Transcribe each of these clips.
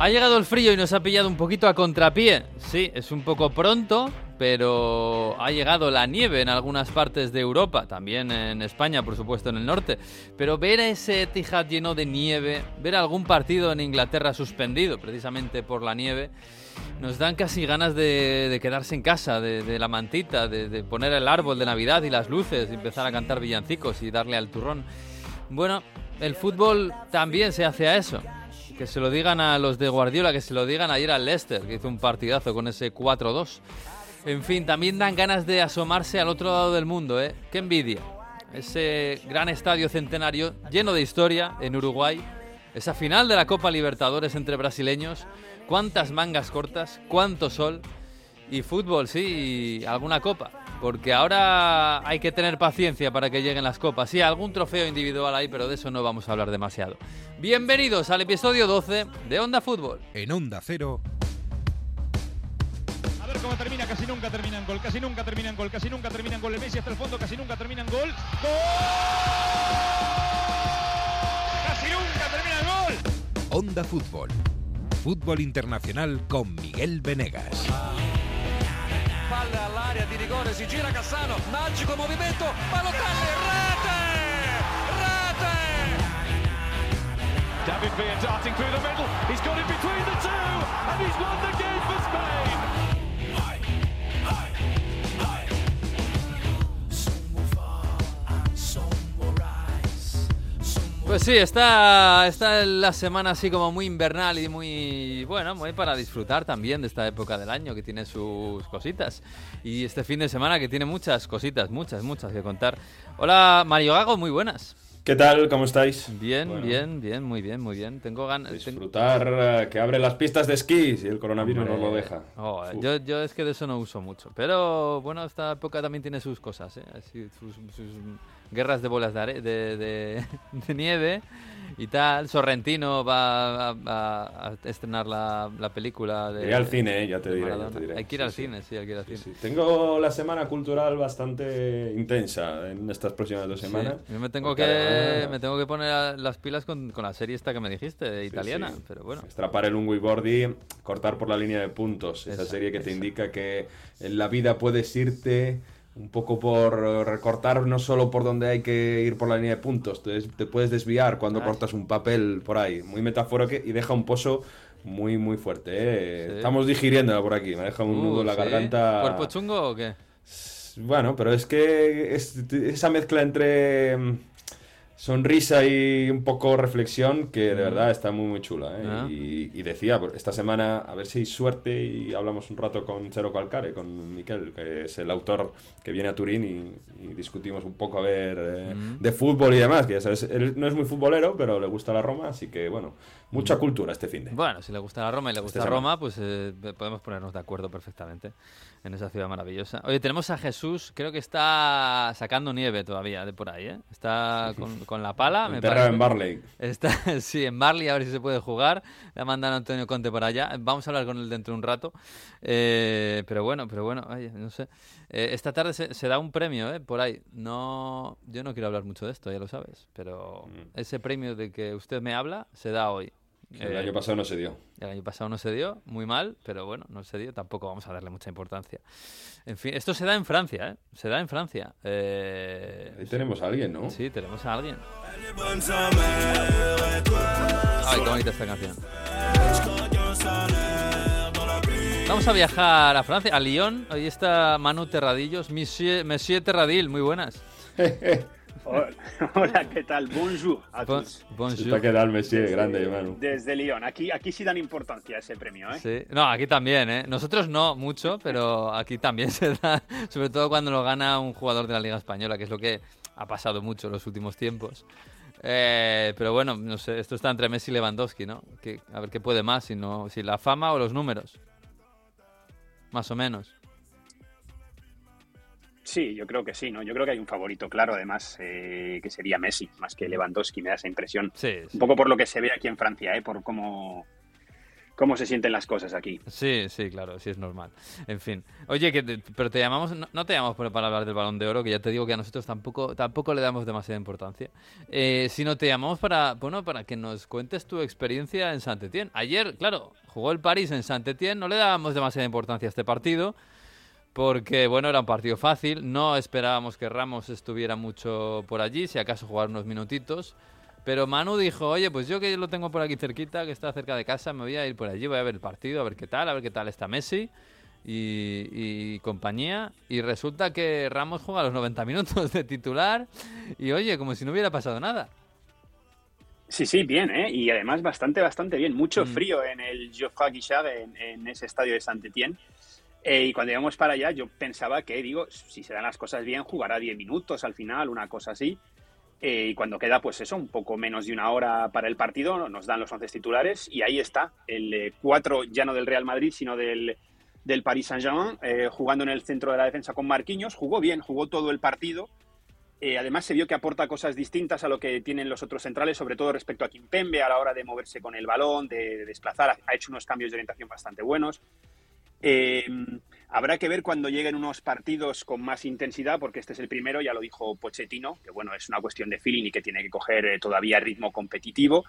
Ha llegado el frío y nos ha pillado un poquito a contrapié. Sí, es un poco pronto, pero ha llegado la nieve en algunas partes de Europa, también en España, por supuesto, en el norte. Pero ver a ese Etihad lleno de nieve, ver algún partido en Inglaterra suspendido precisamente por la nieve, nos dan casi ganas de, quedarse en casa, de, la mantita, de, de poner el árbol de Navidad y las luces, y empezar a cantar villancicos y darle al turrón. Bueno, el fútbol también se hace a eso. Que se lo digan a los de Guardiola, que se lo digan ayer al Leicester, que hizo un partidazo con ese 4-2. En fin, también dan ganas de asomarse al otro lado del mundo, ¿eh? ¡Qué envidia! Ese gran estadio centenario lleno de historia en Uruguay. Esa final de la Copa Libertadores entre brasileños. Cuántas mangas cortas, cuánto sol. Y fútbol, sí, y alguna copa porque ahora hay que tener paciencia para que lleguen las copas. Sí, algún trofeo individual hay, pero de eso no vamos a hablar demasiado. Bienvenidos al episodio 12 de Onda Fútbol. En Onda Cero. A ver cómo termina, casi nunca termina en gol, casi nunca termina en gol, casi nunca termina en gol. El Messi hasta el fondo, casi nunca termina en gol. ¡Gol! ¡Casi nunca termina en gol! Onda Fútbol. Fútbol Internacional con Miguel Venegas. Palla all'area di rigore, si gira Cassano, magico movimento, Balotelli, rete! Rete! David Villa darting through the middle, he's got it between the two, and he's won the game Pues sí, está, está la semana así como muy invernal y muy, bueno, muy para disfrutar también de esta época del año que tiene sus cositas. Y este fin de semana que tiene muchas cositas, muchas, muchas que contar. Hola Mario Gago, muy buenas. ¿Qué tal? ¿Cómo estáis? Bien, bien, bien, muy bien, muy bien. Tengo ganas. Disfrutar eh, que abre las pistas de esquí si el coronavirus no lo deja. Oh, yo, yo, es que de eso no uso mucho. Pero bueno, esta época también tiene sus cosas, ¿eh? sus guerras de bolas de, de, de, nieve y tal. Sorrentino va a, estrenar la, la, película de. Iré al cine, ya, te diré, Hay que ir al cine, sí, hay que ir al cine. Tengo la semana cultural bastante intensa en estas próximas dos semanas. Yo me tengo, que, me tengo que poner las pilas con, con la serie esta que me dijiste, italiana, pero bueno. Estrapar el Unwibordi, cortar por la línea de puntos. Esa serie que te indica que en la vida puedes irte un poco por recortar no solo por donde hay que ir por la línea de puntos, te, te puedes desviar cuando cortas un papel por ahí, muy metafórico y deja un pozo muy muy fuerte. ¿eh? Estamos digiriéndola por aquí, me deja un nudo en la garganta. ¿Cuerpo chungo o qué? Bueno, pero es que esa mezcla entre sonrisa y un poco reflexión que de verdad está muy muy chula. ¿eh? Ah. Y, decía, esta semana a ver si hay suerte y hablamos un rato con Cero Calcare, con Miquel, que es el autor que viene a Turín y, discutimos un poco a ver eh, de fútbol y demás, que ya sabes, él no es muy futbolero, pero le gusta la Roma, así que bueno, mucha cultura este fin de. Bueno, si le gusta la Roma y le gusta la Roma, pues eh, podemos ponernos de acuerdo perfectamente en esa ciudad maravillosa. Oye, tenemos a Jesús, creo que está sacando nieve todavía de por ahí, ¿eh? Está con, con la pala. Me parece. en Barley. Está, sí, en Barley, a ver si se puede jugar. Le mandan a Antonio Conte por allá. Vamos a hablar con él dentro de un rato. Eh, pero bueno, pero bueno, no sé. Eh, esta tarde se, da un premio, ¿eh? Por ahí. No, yo no quiero hablar mucho de esto, ya lo sabes. Pero mm. ese premio de que usted me habla se da hoy. El año pasado no se dio. El año pasado no se dio, muy mal, pero bueno, no se dio, tampoco vamos a darle mucha importancia. En fin, esto se da en Francia, ¿eh? Se da en Francia. Eh, Ahí tenemos a alguien, ¿no? Sí, tenemos a alguien. Ay, qué bonita esta canción. Vamos a viajar a Francia, a Lyon. Ahí está Manu Terradillos, Monsieur, Monsieur Terradil, muy buenas. Hola, ¿qué tal? Bonjour a todos. Bonjour. ¿Qué tal, Messi? Grande, hermano. Desde Lyon. Aquí, aquí sí dan importancia a ese premio, ¿eh? Sí. No, aquí también, ¿eh? Nosotros no mucho, pero aquí también se da, sobre todo cuando lo gana un jugador de la Liga Española, que es lo que ha pasado mucho en los últimos tiempos. Eh, pero bueno, no sé, esto está entre Messi y Lewandowski, ¿no? Que, a ver qué puede más, si, no, si la fama o los números. Más o menos. Sí, yo creo que sí, ¿no? Yo creo que hay un favorito claro, además, eh, que sería Messi, más que Lewandowski, me da esa impresión. Sí, Un poco por lo que se ve aquí en Francia, ¿eh? Por cómo, cómo se sienten las cosas aquí. Sí, sí, claro, sí es normal. En fin. Oye, que pero te llamamos, no, te llamamos para hablar del balón de oro, que ya te digo que a nosotros tampoco, tampoco le damos demasiada importancia, eh, sino te llamamos para, bueno, para que nos cuentes tu experiencia en Saint-Etienne. Ayer, claro, jugó el París en Saint-Etienne, no le dábamos demasiada importancia a este partido, porque, bueno, era un partido fácil, no esperábamos que Ramos estuviera mucho por allí, si acaso jugar unos minutitos. Pero Manu dijo, oye, pues yo que lo tengo por aquí cerquita, que está cerca de casa, me voy a ir por allí, voy a ver el partido, a ver qué tal, a ver qué tal está Messi y, compañía. Y resulta que Ramos juega los 90 minutos de titular y oye, como si no hubiera pasado nada. Sí, sí, bien, ¿eh? Y además bastante, bastante bien. Mucho mm. frío en el Geoffroy Guichard, en, ese estadio de Saint-Étienne. Eh, y cuando íbamos para allá, yo pensaba que, digo, si se dan las cosas bien, jugará 10 minutos al final, una cosa así. Eh, y cuando queda, pues eso, un poco menos de una hora para el partido, nos dan los once titulares y ahí está, el 4 ya no del Real Madrid, sino del, del Paris Saint-Germain, eh, jugando en el centro de la defensa con Marquinhos. Jugó bien, jugó todo el partido. Eh, además, se vio que aporta cosas distintas a lo que tienen los otros centrales, sobre todo respecto a Kimpembe a la hora de moverse con el balón, de, de desplazar. Ha hecho unos cambios de orientación bastante buenos. Eh, habrá que ver cuando lleguen unos partidos con más intensidad, porque este es el primero, ya lo dijo Pochettino, que bueno, es una cuestión de feeling y que tiene que coger eh, todavía ritmo competitivo.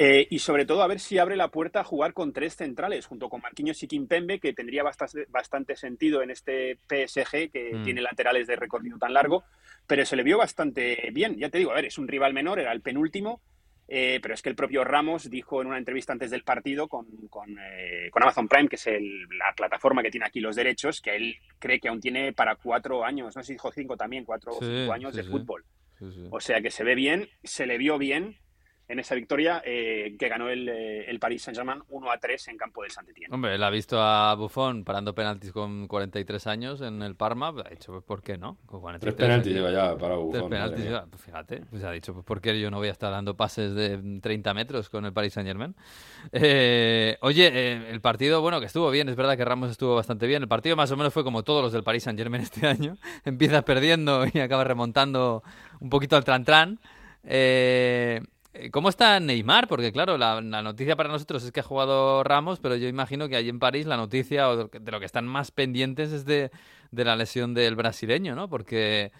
Eh, y sobre todo a ver si abre la puerta a jugar con tres centrales, junto con Marquinhos y Kimpembe, que tendría bastante, bastante sentido en este PSG, que mm. tiene laterales de recorrido tan largo, pero se le vio bastante bien. Ya te digo, a ver, es un rival menor, era el penúltimo, eh, pero es que el propio Ramos dijo en una entrevista antes del partido con, con, eh, Amazon Prime, que es la plataforma que tiene aquí los derechos, que él cree que aún tiene para cuatro años, no sé si dijo cinco también, cuatro o cinco años de fútbol. O sea que se ve bien, se le vio bien en esa victoria eh, que ganó el, eh, el Paris Saint-Germain 1 a 3 en campo del Saint-Étienne. Hombre, él ha visto a Buffon parando penaltis con 43 años en el Parma, ha dicho, pues ¿por qué no? Tres penaltis lleva ya para Buffon. Tres penaltis lleva, pues fíjate, pues ha dicho, pues ¿por qué yo no voy a estar dando pases de 30 metros con el Paris Saint-Germain? Eh, oye, el partido, bueno, que estuvo bien, es verdad que Ramos estuvo bastante bien, el partido más o menos fue como todos los del Paris Saint-Germain este año, empieza perdiendo y acaba remontando un poquito al tran-tran. Eh, eh, ¿Cómo está Neymar? Porque claro, la, noticia para nosotros es que ha jugado Ramos, pero yo imagino que allí en París la noticia o de lo que están más pendientes es de, la lesión del brasileño, ¿no? Porque,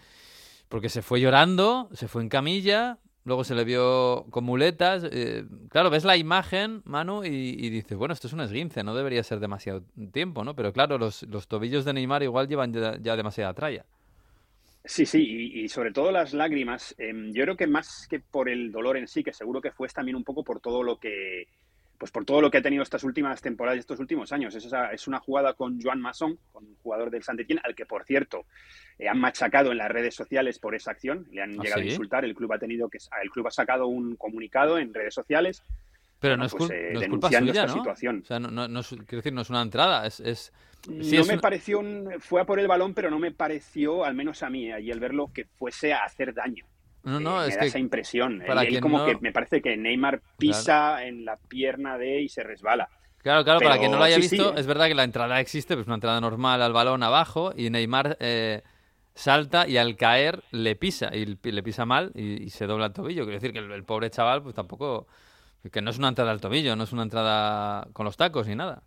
porque se fue llorando, se fue en camilla, luego se le vio con muletas. Eh, claro, ves la imagen, Manu, y, dices, bueno, esto es un esguince, no debería ser demasiado tiempo, ¿no? Pero claro, los, los tobillos de Neymar igual llevan ya demasiada tralla. Sí, sí, y, sobre todo las lágrimas. Em, yo creo que más que por el dolor en sí, que seguro que fue también un poco por todo lo que, pues por todo lo que ha tenido estas últimas temporadas y estos últimos años. Es, es una jugada con Joan Masson, con un jugador del saint al que por cierto eh, han machacado en las redes sociales por esa acción. Le han ¿Ah, llegado a insultar. El club ha tenido que, el club ha sacado un comunicado en redes sociales pero no, es, pues, eh, culpa suya, ¿no? situación. O sea, no, no, es, quiero decir, no es una entrada, es... es no me pareció, un, fue a por el balón, pero no me pareció, al menos a mí, y al verlo, que fuese a hacer daño. No, no, eh, es me da esa impresión. Para él, como que me parece que Neymar pisa en la pierna de y se resbala. Claro, claro, para quien no lo haya visto, es verdad que la entrada existe, pues una entrada normal al balón abajo, y Neymar eh, salta y al caer le pisa, y le pisa mal y, se dobla el tobillo. Quiero decir que el, el pobre chaval, pues tampoco que no es una entrada al tobillo, no es una entrada con los tacos ni nada.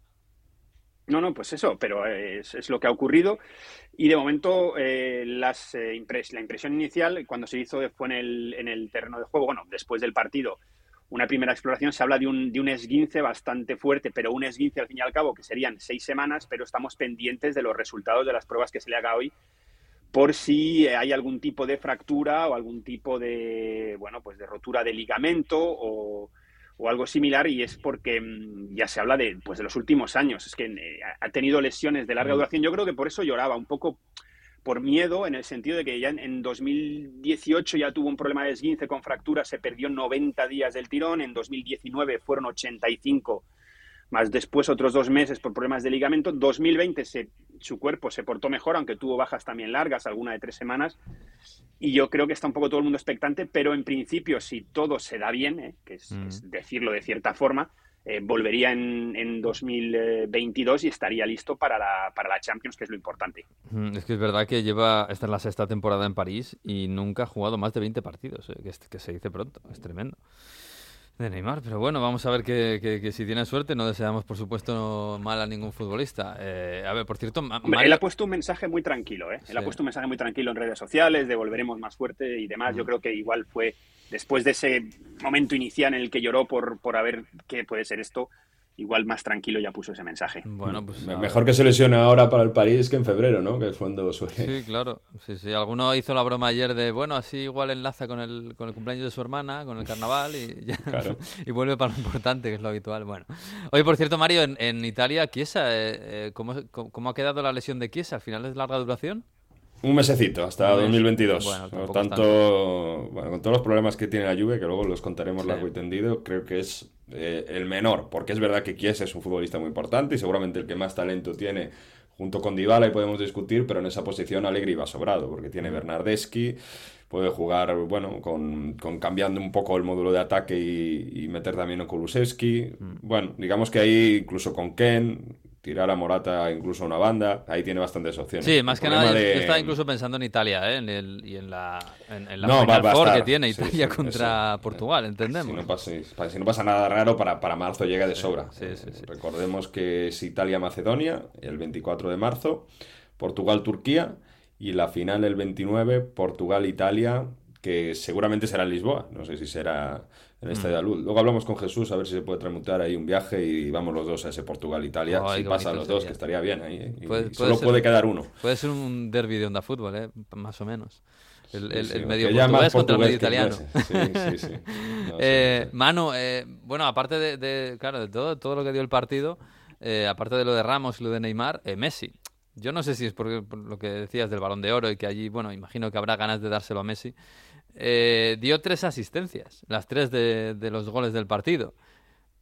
No, no, pues eso, pero es, lo que ha ocurrido. Y de momento, eh, eh, la impresión inicial, cuando se hizo fue en el, en el terreno de juego, bueno, después del partido, una primera exploración, se habla de un, de un esguince bastante fuerte, pero un esguince al fin y al cabo, que serían seis semanas, pero estamos pendientes de los resultados de las pruebas que se le haga hoy, por si hay algún tipo de fractura o algún tipo de, bueno, pues de rotura de ligamento o o algo similar y es porque mm, ya se habla de, pues, de los últimos años. Es que eh, ha tenido lesiones de larga mm. duración. Yo creo que por eso lloraba, un poco por miedo, en el sentido de que ya en, 2018 ya tuvo un problema de esguince con fractura, se perdió 90 días del tirón, en 2019 fueron 85 más después otros dos meses por problemas de ligamento. 2020 se, su cuerpo se portó mejor, aunque tuvo bajas también largas, alguna de tres semanas. Y yo creo que está un poco todo el mundo expectante, pero en principio, si todo se da bien, ¿eh? que es, mm. decirlo de cierta forma, eh, volvería en, en, 2022 y estaría listo para la, para la Champions, que es lo importante. Mm, es que es verdad que lleva, esta es la sexta temporada en París y nunca ha jugado más de 20 partidos, ¿eh? que, que se dice pronto, es tremendo. De Neymar, pero bueno, vamos a ver que, si tiene suerte, no deseamos por supuesto mal a ningún futbolista. Eh, a ver, por cierto, él ha puesto un mensaje muy tranquilo, ¿eh? Él ha puesto un mensaje muy tranquilo en redes sociales de volveremos más fuerte y demás. Yo creo que igual fue después de ese momento inicial en el que lloró por, por haber qué puede ser esto, igual más tranquilo ya puso ese mensaje. Bueno, pues mejor que se lesione ahora para el París que en febrero, ¿no? Que es cuando suele. Sí, claro. Sí, sí. Alguno hizo la broma ayer de, bueno, así igual enlaza con el, con el cumpleaños de su hermana, con el carnaval y ya, y vuelve para lo importante, que es lo habitual. Bueno. Oye, por cierto, Mario, en, en Italia, Chiesa, eh, eh, ¿cómo, ¿cómo, ha quedado la lesión de Chiesa? ¿Al final es larga duración? Un mesecito, hasta 2022. Por tanto, bueno, con todos los problemas que tiene la Juve, que luego los contaremos largo y tendido, creo que es eh, el menor, porque es verdad que Kies es un futbolista muy importante y seguramente el que más talento tiene junto con Dybala y podemos discutir, pero en esa posición Allegri va sobrado, porque tiene Bernardeschi, puede jugar, bueno, con, cambiando un poco el módulo de ataque y, meter también a Kulusevski. Mm. Bueno, digamos que ahí incluso con Ken, tirar a Morata incluso a una banda, ahí tiene bastantes opciones. Sí, más que nada, yo estaba incluso pensando en Italia, ¿eh? en el, y en la, en, la no, que tiene Italia contra Portugal, entendemos. Si no, pasa, si no pasa nada raro, para, para marzo llega de sobra. Recordemos que es Italia-Macedonia el 24 de marzo, Portugal-Turquía y la final el 29, Portugal-Italia, que seguramente será en Lisboa, no sé si será en el Estadio de Luz. Luego hablamos con Jesús a ver si se puede transmutar ahí un viaje y vamos los dos a ese Portugal-Italia. si pasa los dos, que estaría bien ahí. ¿eh? solo puede quedar uno. Puede ser un derby de onda fútbol, ¿eh? más o menos. El, el, medio portugués contra el medio italiano. Sí, sí, sí. eh, Manu, eh, bueno, aparte de, claro, de todo, todo lo que dio el partido, eh, aparte de lo de Ramos y lo de Neymar, Messi. Yo no sé si es por, lo que decías del balón de oro y que allí, bueno, imagino que habrá ganas de dárselo a Messi. Eh, dio tres asistencias, las tres de, los goles del partido.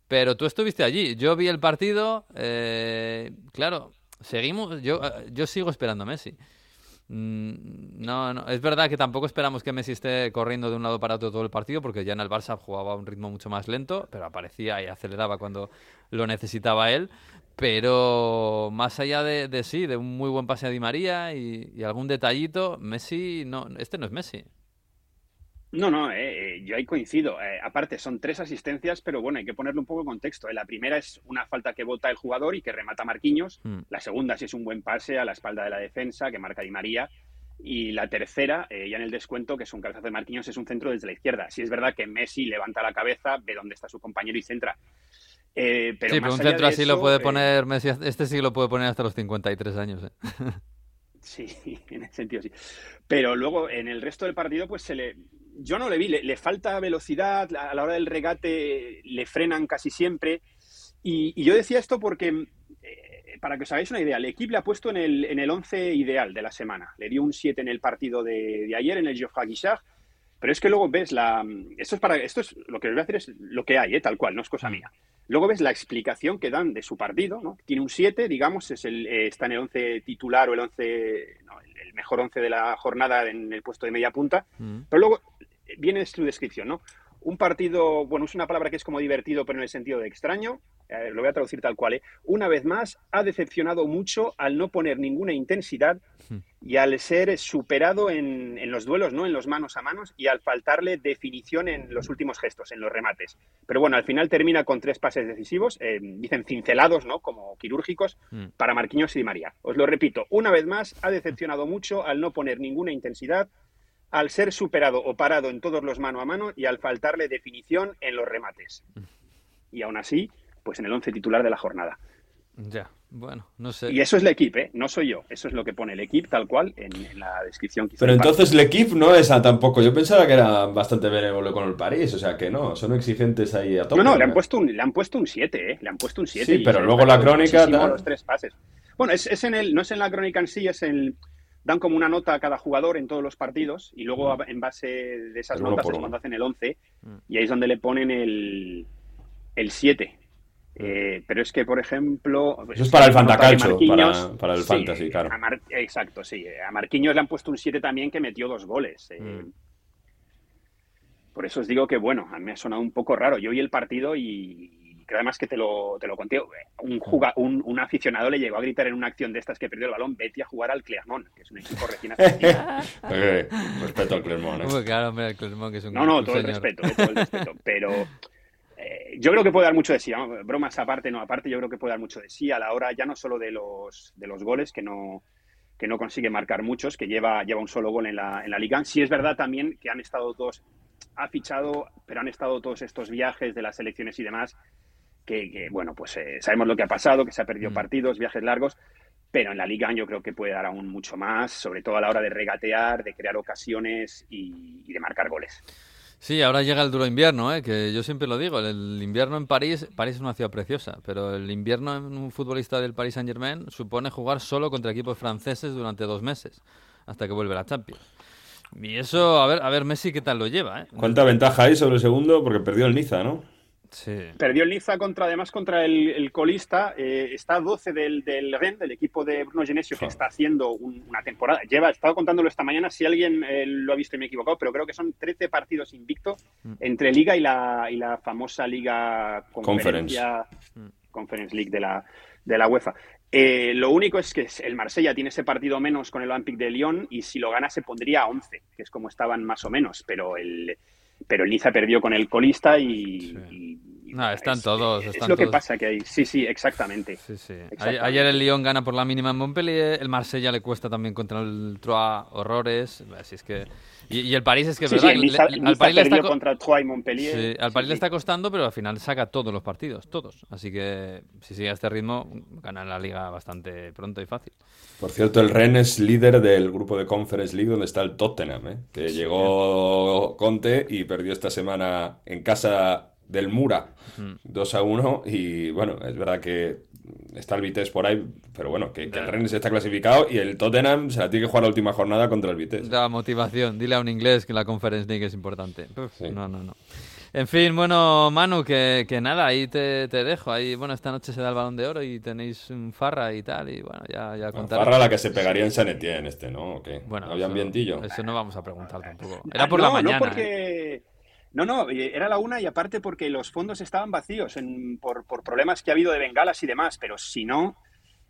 Pero tú estuviste allí, yo vi el partido, eh, claro, seguimos, yo, yo sigo esperando Messi. Mm, no, no, es verdad que tampoco esperamos que Messi esté corriendo de un lado para otro todo el partido, porque ya en el Barça jugaba a un ritmo mucho más lento, pero aparecía y aceleraba cuando lo necesitaba él. Pero más allá de, sí, de un muy buen pase a Di María y, y algún detallito, Messi, no, este no es Messi. No, no, eh, eh, yo ahí coincido. Eh, aparte, son tres asistencias, pero bueno, hay que ponerle un poco de contexto. La primera es una falta que vota el jugador y que remata Marquinhos. Mm. La segunda sí es un buen pase a la espalda de la defensa que marca Di María. Y la tercera, ya en el descuento, que es un cabezazo de Marquinhos, es un centro desde la izquierda. Si es verdad que Messi levanta la cabeza, ve dónde está su compañero y centra. pero sí, pero un centro así lo puede poner Messi, este sí lo puede poner hasta los 53 años. Sí, en ese sentido sí. Pero luego en el resto del partido, pues se le. Yo no le vi, le, falta velocidad, a la hora del regate le frenan casi siempre. Y, yo decía esto porque, eh, para que os hagáis una idea, el equipo le ha puesto en el, en el 11 ideal de la semana. Le dio un 7 en el partido de, ayer, en el Geoffroy Guichard. Pero es que luego ves la. Esto es para. Esto es lo que voy a hacer es lo que hay, ¿eh? tal cual, no es cosa mm. mía. Luego ves la explicación que dan de su partido, ¿no? Tiene un 7, digamos, es el, eh, está en el 11 titular o el 11, no, el mejor 11 de la jornada en el puesto de media punta. Mm. Pero luego viene su descripción, ¿no? Un partido, bueno, es una palabra que es como divertido, pero en el sentido de extraño. Eh, lo voy a traducir tal cual. ¿eh? Una vez más, ha decepcionado mucho al no poner ninguna intensidad y al ser superado en, los duelos, ¿no? En los manos a manos y al faltarle definición en los últimos gestos, en los remates. Pero bueno, al final termina con tres pases decisivos, eh, dicen cincelados, ¿no? Como quirúrgicos, hmm. para Marquinhos y Di María. Os lo repito, una vez más, ha decepcionado mucho al no poner ninguna intensidad, al ser superado o parado en todos los mano a mano y al faltarle definición en los remates. Hmm. Y aún así, pues en el once titular de la jornada. Ya, bueno, no sé. Y eso es el equipo, ¿eh? No soy yo. Eso es lo que pone el equipo tal cual en, la descripción. Pero entonces el equipo no es a tampoco. Yo pensaba que era bastante benévolo con el París, o sea que no, son exigentes ahí a tope. No, no, le han puesto un, le han puesto un 7, ¿eh? Le han puesto un 7. Sí, pero luego la crónica... Los tres pases. Bueno, es, en el, no es en la crónica en sí, es en... Dan como una nota a cada jugador en todos los partidos y luego mm. en base de esas notas es cuando hacen el 11 mm. y ahí es donde le ponen el, el 7 eh, pero es que, por ejemplo. Eso es para el Fantacalcio, para, para, el Fantasy, claro. exacto, sí. A Marquinhos le han puesto un 7 también que metió dos goles. Eh. Mm. Por eso os digo que, bueno, a mí me ha sonado un poco raro. Yo vi el partido y creo además que te lo, te lo conté. Un, un, un, aficionado le llegó a gritar en una acción de estas que perdió el balón: vete a jugar al Clermont, que es un equipo recién ascendido. respeto al Clermont. ¿eh? Claro, hombre, el Clermont, que es un No, no, todo el respeto, todo el respeto. Pero eh, yo creo que puede dar mucho de sí, bromas aparte, no aparte, yo creo que puede dar mucho de sí a la hora ya no solo de los, de los goles, que no, que no consigue marcar muchos, que lleva, lleva un solo gol en la, en la liga. Sí es verdad también que han estado todos, ha fichado, pero han estado todos estos viajes de las elecciones y demás, que, bueno, pues eh, sabemos lo que ha pasado, que se ha perdido mm. partidos, viajes largos, pero en la liga yo creo que puede dar aún mucho más, sobre todo a la hora de regatear, de crear ocasiones y de marcar goles. Sí, ahora llega el duro invierno, ¿eh? que yo siempre lo digo, el invierno en París, París es una ciudad preciosa, pero el invierno en un futbolista del Paris Saint Germain supone jugar solo contra equipos franceses durante dos meses, hasta que vuelve la Champions. Y eso, a ver, a ver Messi qué tal lo lleva. ¿eh? ¿Cuánta ventaja hay sobre el segundo? Porque perdió el Niza, ¿no? Perdió el Niza contra, además, contra el, colista. Eh, está a 12 del, del Ren, del equipo de Bruno Genesio, que está haciendo una temporada. Lleva, estaba contándolo esta mañana, si alguien eh, lo ha visto y me he equivocado, pero creo que son 13 partidos invicto mm. entre Liga y la, y la famosa Liga Conference. Conference League de la, de la UEFA. Eh, lo único es que el Marsella tiene ese partido menos con el Olympique de Lyon y si lo gana se pondría a 11, que es como estaban más o menos, pero el pero el Niza perdió con el colista y... no, están todos. es lo que pasa que hay. Sí, sí, exactamente. Ayer el Lyon gana por la mínima en Montpellier, el Marsella le cuesta también contra el Troyes horrores. Así es que y, el París es que verdad, al París le está contra Troyes y Montpellier. al París le está costando, pero al final saca todos los partidos, todos. Así que si sigue a este ritmo, gana la liga bastante pronto y fácil. Por cierto, el Rennes es líder del grupo de Conference League donde está el Tottenham, ¿eh? que llegó Conte y perdió esta semana en casa del Mura 2 a 1 y bueno, es verdad que está el Vitesse por ahí, pero bueno, que, el Rennes está clasificado y el Tottenham se la tiene que jugar la última jornada contra el Vitesse. La motivación, dile a un inglés que la Conference League es importante. No, no, no. En fin, bueno, Manu, que, que nada, ahí te, te, dejo. Ahí, bueno, esta noche se da el balón de oro y tenéis un farra y tal, y bueno, ya, ya Farra la que se pegaría en San Etienne, este, ¿no? Bueno, ¿No había ambientillo? Eso no vamos a preguntar tampoco. Era por la mañana. No, porque... ¿eh? No, no, era la una y aparte porque los fondos estaban vacíos por, problemas que ha habido de bengalas y demás, pero si no,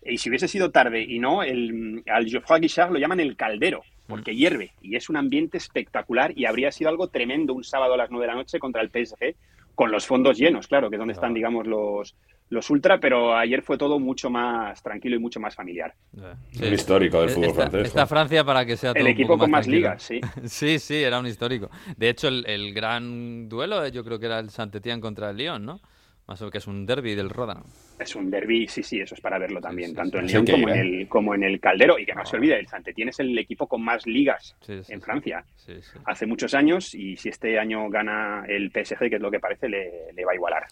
y si hubiese sido tarde y no, el, al Geoffroy Guichard lo llaman el caldero, porque hierve y es un ambiente espectacular y habría sido algo tremendo un sábado a las nueve de la noche contra el PSG con los fondos llenos, claro, que es donde están, digamos, los, los ultra, pero ayer fue todo mucho más tranquilo y mucho más familiar. Un histórico del fútbol francés. Esta Francia para que sea todo El equipo con más, ligas, sí. sí, sí, era un histórico. De hecho, el, gran duelo eh, yo creo que era el Saint-Étienne contra el Lyon, ¿no? Más o que es un derby del Ródano. Es un derby, sí, sí, eso es para verlo también, tanto en Lyon como, en el, como en el Caldero. Y que no se olvide, el Saint-Étienne es el equipo con más ligas en Francia. Hace muchos años y si este año gana el PSG, que es lo que parece, le va a igualar.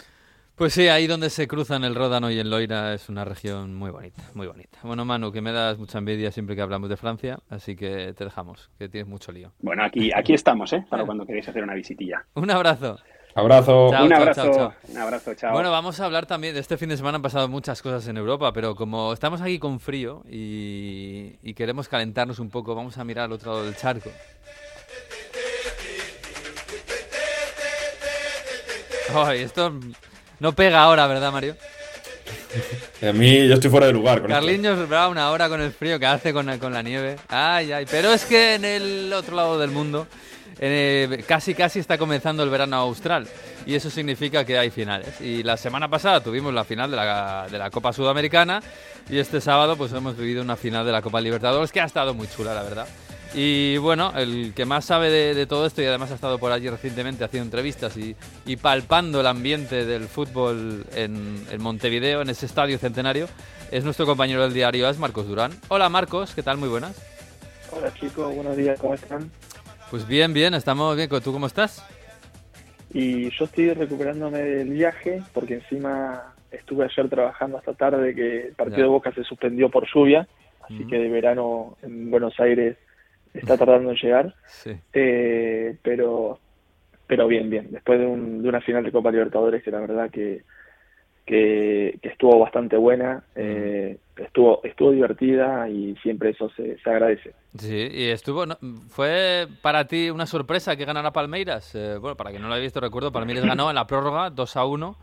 Pues sí, ahí donde se cruzan el Ródano y el Loira es una región muy bonita, muy bonita. Bueno, Manu, que me das mucha envidia siempre que hablamos de Francia, así que te dejamos, que tienes mucho lío. Bueno, aquí, aquí estamos, ¿eh? Para cuando queréis hacer una visitilla. Un abrazo. Abrazo. un abrazo. un abrazo, chao. Bueno, vamos a hablar también de este fin de semana han pasado muchas cosas en Europa, pero como estamos aquí con frío y, y queremos calentarnos un poco, vamos a mirar al otro lado del charco. Ay, esto no pega ahora, ¿verdad, Mario? A mí yo estoy fuera de lugar. Con Carliños una hora con el frío que hace con, con, la nieve. Ay, ay. Pero es que en el otro lado del mundo eh, casi casi está comenzando el verano austral y eso significa que hay finales. Y la semana pasada tuvimos la final de la, de la Copa Sudamericana y este sábado pues hemos vivido una final de la Copa Libertadores que ha estado muy chula, la verdad. Y bueno, el que más sabe de, todo esto y además ha estado por allí recientemente haciendo entrevistas y, palpando el ambiente del fútbol en, Montevideo, en ese estadio centenario, es nuestro compañero del diario es Marcos Durán. Hola Marcos, ¿qué tal? Muy buenas. Hola chicos, buenos días, ¿cómo están? Pues bien, bien, estamos bien. ¿Tú cómo estás? Y yo estoy recuperándome del viaje porque encima estuve ayer trabajando hasta tarde que el partido de Boca se suspendió por lluvia, así que de verano en Buenos Aires está tardando en llegar. Eh, pero pero bien, bien. Después de, una final de Copa Libertadores que la verdad que, que, estuvo bastante buena, eh, estuvo estuvo divertida y siempre eso se, se agradece. Sí, y estuvo, ¿fue para ti una sorpresa que ganara Palmeiras? Eh, bueno, para que no lo haya visto, recuerdo, Palmeiras ganó en la prórroga 2 a 1,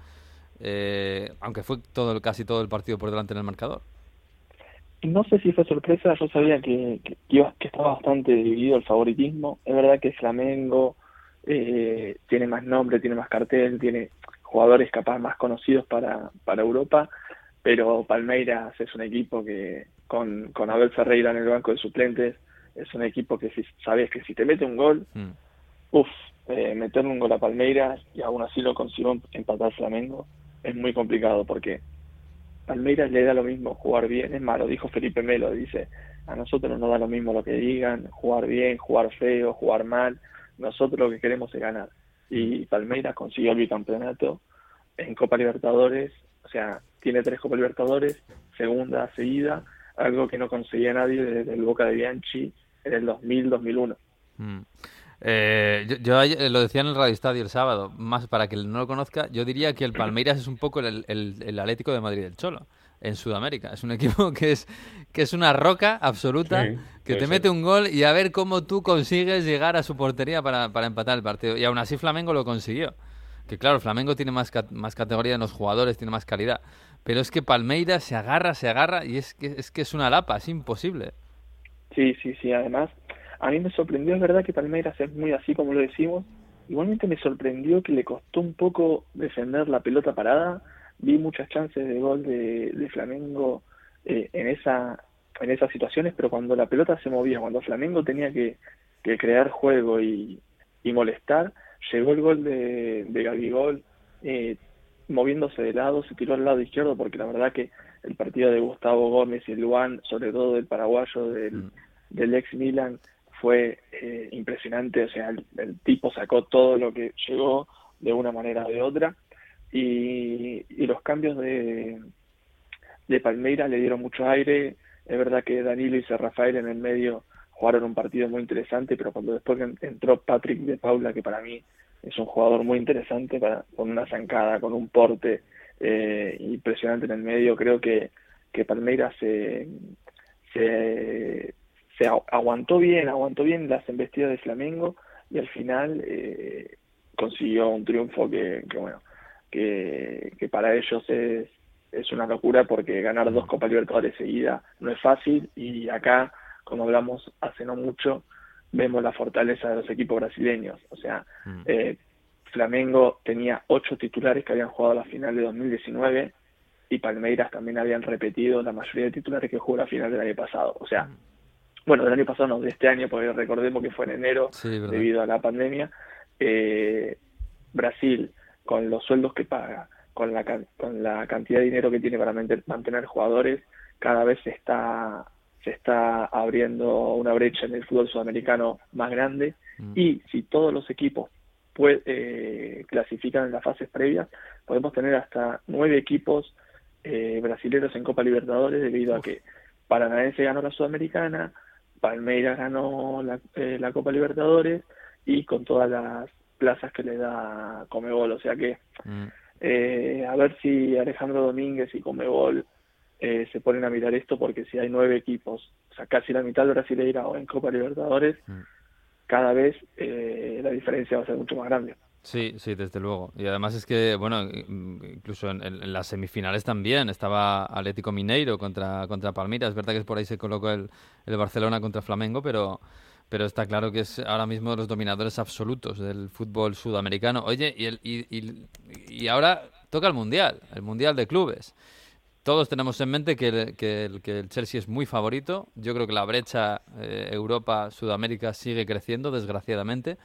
aunque fue todo casi todo el partido por delante en el marcador no sé si fue sorpresa, yo sabía que, que, estaba bastante dividido el favoritismo. Es verdad que Flamengo eh, tiene más nombre, tiene más cartel, tiene jugadores capaz más conocidos para, para Europa, pero Palmeiras es un equipo que con, con Abel Ferreira en el banco de suplentes es un equipo que si sabes que si te mete un gol, mm. uff, eh, meterle un gol a Palmeiras y aún así lo consigo empatar Flamengo es muy complicado porque Palmeiras le da lo mismo jugar bien, es malo, dijo Felipe Melo, dice, a nosotros nos da lo mismo lo que digan, jugar bien, jugar feo, jugar mal, nosotros lo que queremos es ganar. Y Palmeiras consiguió el bicampeonato en Copa Libertadores, o sea, tiene tres Copa Libertadores, segunda seguida, algo que no conseguía nadie desde el Boca de Bianchi en el 2000-2001. Mm. Eh, yo, eh, lo decía en el Radio Estadio el sábado, más para que no lo conozca, yo diría que el Palmeiras es un poco el, el, Atlético de Madrid del Cholo en Sudamérica. Es un equipo que es, que es una roca absoluta, que te mete un gol y a ver cómo tú consigues llegar a su portería para, para empatar el partido. Y aún así Flamengo lo consiguió. Que claro, Flamengo tiene más, más categoría en los jugadores, tiene más calidad. Pero es que Palmeiras se agarra, se agarra y es que es, que es una lapa, es imposible. Sí, sí, sí. Además, a mí me sorprendió, es verdad que Palmeiras es muy así como lo decimos. Igualmente me sorprendió que le costó un poco defender la pelota parada. Vi muchas chances de gol de, Flamengo eh, en esa en esas situaciones, pero cuando la pelota se movía, cuando Flamengo tenía que, crear juego y, molestar, llegó el gol de, de Gabigol eh, moviéndose de lado, se tiró al lado izquierdo porque la verdad que el partido de Gustavo Gómez y el Luan, sobre todo del paraguayo del, mm. del ex Milan, fue eh, impresionante, o sea, el, tipo sacó todo lo que llegó de una manera o de otra y, los cambios de, de Palmeiras le dieron mucho aire, es verdad que Danilo y Rafael en el medio jugaron un partido muy interesante, pero cuando después entró Patrick de Paula, que para mí es un jugador muy interesante, con una zancada, con un porte eh, impresionante en el medio, creo que, que Palmeiras se se aguantó bien, aguantó bien las embestidas de Flamengo y al final eh, consiguió un triunfo que, bueno, que, que, para ellos es, es una locura porque ganar dos Copas Libertadores seguidas no es fácil y acá, como hablamos hace no mucho, vemos la fortaleza de los equipos brasileños. O sea, mm. eh, Flamengo tenía ocho titulares que habían jugado la final de 2019 y Palmeiras también habían repetido la mayoría de titulares que jugó la final del año pasado. O sea, mm bueno, del año pasado no, de este año, porque recordemos que fue en enero debido a la pandemia, eh, Brasil, con los sueldos que paga, con la, con la cantidad de dinero que tiene para mantener jugadores, cada vez se está, se está abriendo una brecha en el fútbol sudamericano más grande. Mm. y si todos los equipos puede, eh, clasifican en las fases previas, podemos tener hasta nueve equipos eh, brasileños en Copa Libertadores debido a que Paranaense ganó la Sudamericana, Palmeiras ganó eh, la, Copa Libertadores y con todas las plazas que le da Comebol. O sea que mm. eh, a ver si Alejandro Domínguez y Comebol eh, se ponen a mirar esto, porque si hay nueve equipos, o sea, casi la mitad de Brasileira o en Copa Libertadores, mm. cada vez la diferencia va a ser mucho más grande. Sí, sí, desde luego. Y además es que, bueno, incluso en, las semifinales también estaba Atlético Mineiro contra, contra Palmeiras. Es verdad que por ahí se colocó el, el Barcelona contra Flamengo, pero, pero está claro que es ahora mismo los dominadores absolutos del fútbol sudamericano. Oye, y, el, y, y, ahora toca el Mundial, el Mundial de Clubes. Todos tenemos en mente que el, que el, que el Chelsea es muy favorito. Yo creo que la brecha eh, Europa-Sudamérica sigue creciendo, desgraciadamente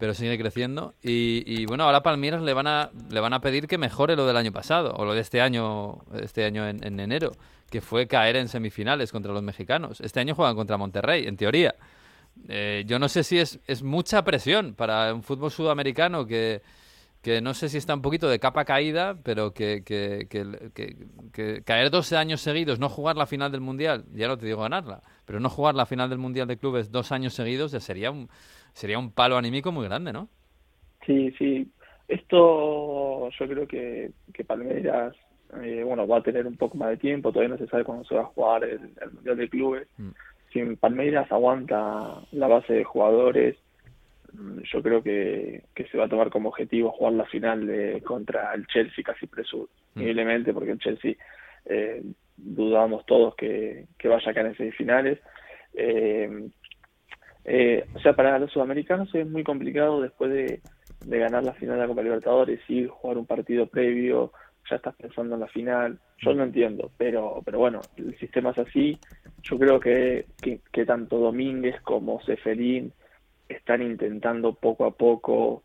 pero sigue creciendo. Y, bueno, ahora Palmeiras le van a le van a pedir que mejore lo del año pasado, o lo de este año, este año en, enero, que fue caer en semifinales contra los mexicanos. Este año juegan contra Monterrey, en teoría. Eh, yo no sé si es, es mucha presión para un fútbol sudamericano que, que no sé si está un poquito de capa caída, pero que, que, que, caer 12 años seguidos, no jugar la final del Mundial, ya no te digo ganarla, pero no jugar la final del Mundial de Clubes dos años seguidos ya sería un, sería un palo anímico muy grande, ¿no? Sí, sí. Esto yo creo que, que Palmeiras eh, bueno, va a tener un poco más de tiempo, todavía no se sabe cuándo se va a jugar el, Mundial de Clubes. Mm. Si Palmeiras aguanta la base de jugadores, yo creo que, que se va a tomar como objetivo jugar la final de, contra el Chelsea casi presumiblemente, mm. porque el Chelsea eh, dudamos todos que, que vaya a caer en semifinales. Eh, eh, o sea, para los sudamericanos es muy complicado después de, de ganar la final de la Copa Libertadores, ir, jugar un partido previo, ya estás pensando en la final. Yo no entiendo, pero, pero bueno, el sistema es así. Yo creo que, que, tanto Domínguez como Seferín están intentando poco a poco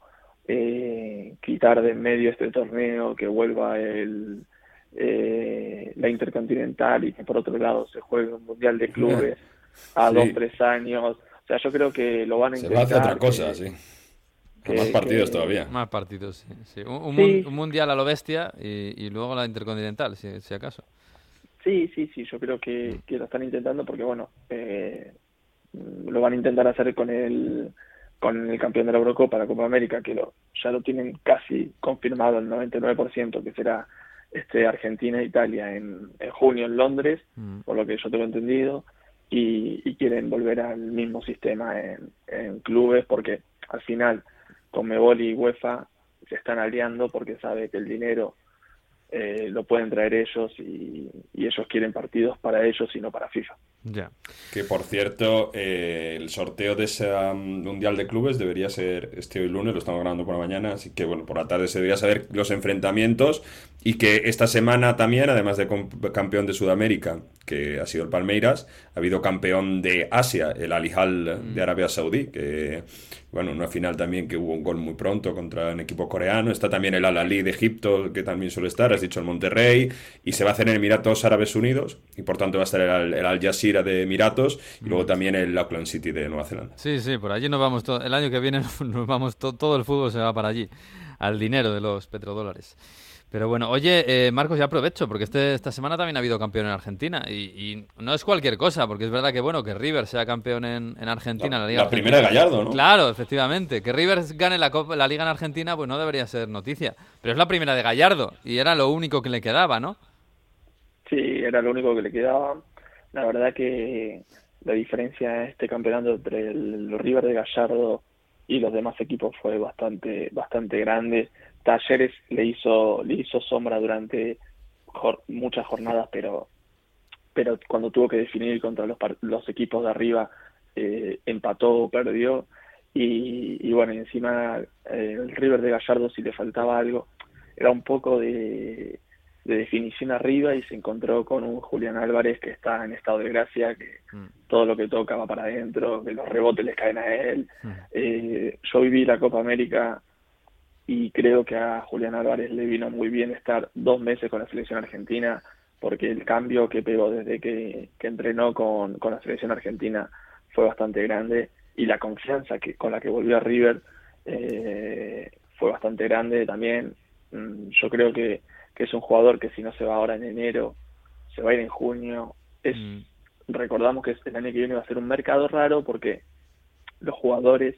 eh, quitar de en medio este torneo, que vuelva el, eh, la Intercontinental y que por otro lado se juegue un Mundial de Clubes a dos, tres años. O sea, yo creo que lo van a intentar. Se va a hacer otra cosa, sí más partidos todavía. Más partidos, sí. Un, mundial a lo bestia y, luego la intercontinental, si, acaso. Sí, sí, sí, yo creo que, que lo están intentando porque, bueno, eh, lo van a intentar hacer con el, con el campeón de la Eurocopa, la Copa América, que lo, ya lo tienen casi confirmado el 99%, que será este Argentina e Italia en, junio en Londres, mm. por lo que yo tengo entendido, y, y quieren volver al mismo sistema en, en clubes porque al final Conmebol y UEFA se están aliando porque sabe que el dinero eh, lo pueden traer ellos y, ellos quieren partidos para ellos y no para FIFA. Ya. Que por cierto, eh, el sorteo de ese um, Mundial de Clubes debería ser este hoy lunes, lo estamos grabando por la mañana, así que bueno, por la tarde se debería saber los enfrentamientos y que esta semana también, además de campeón de Sudamérica, que ha sido el Palmeiras, ha habido campeón de Asia, el Al Hilal de mm. Arabia Saudí, que bueno, una final también que hubo un gol muy pronto contra un equipo coreano. Está también el Al Ali de Egipto, que también suele estar, has dicho el Monterrey, y se va a hacer en Emiratos Árabes Unidos, y por tanto va a estar el, Al Jazeera de Emiratos, y luego también el Auckland City de Nueva Zelanda. Sí, sí, por allí nos vamos, todo, el año que viene nos vamos, todo el fútbol se va para allí, al dinero de los petrodólares. Pero bueno, oye, eh, Marcos, ya aprovecho, porque este, esta semana también ha habido campeón en Argentina. Y, no es cualquier cosa, porque es verdad que bueno que River sea campeón en, Argentina, la, Liga La primera de Gallardo, ¿no? Claro, efectivamente. Que River gane la, la Liga en Argentina, pues no debería ser noticia. Pero es la primera de Gallardo, y era lo único que le quedaba, ¿no? Sí, era lo único que le quedaba. La verdad que la diferencia en este campeonato entre el, el River de Gallardo y los demás equipos fue bastante bastante grande Talleres le hizo, le hizo sombra durante muchas jornadas, pero, pero cuando tuvo que definir contra los, los equipos de arriba, eh, empató o perdió. Y, bueno, encima eh, el River de Gallardo, si le faltaba algo, era un poco de, definición arriba y se encontró con un Julián Álvarez que está en estado de gracia, que mm. todo lo que toca va para adentro, que los rebotes les caen a él. Mm. Eh, yo viví la Copa América y creo que a Julián Álvarez le vino muy bien estar dos meses con la selección argentina porque el cambio que pegó desde que, entrenó con, la selección argentina fue bastante grande y la confianza que con la que volvió a River eh, fue bastante grande también. Mm, yo creo que, es un jugador que si no se va ahora en enero, se va a ir en junio. Es, mm. Recordamos que el año que viene va a ser un mercado raro porque los jugadores,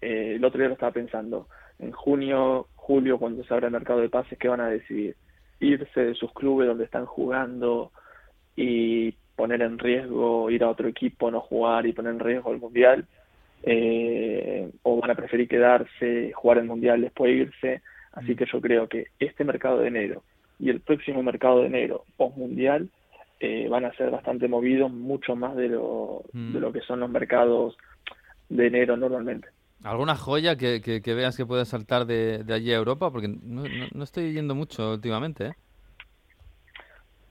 eh, el otro día lo estaba pensando, en junio, julio, cuando se abra el mercado de pases, que van a decidir? Irse de sus clubes donde están jugando y poner en riesgo ir a otro equipo, no jugar y poner en riesgo el mundial, eh, o van a preferir quedarse, jugar el mundial, después irse. Así mm. que yo creo que este mercado de enero y el próximo mercado de enero post mundial eh, van a ser bastante movidos, mucho más de lo, mm. de lo que son los mercados de enero normalmente. ¿Alguna joya que, que, veas que pueda saltar de, de, allí a Europa? Porque no, no, estoy yendo mucho últimamente. ¿eh?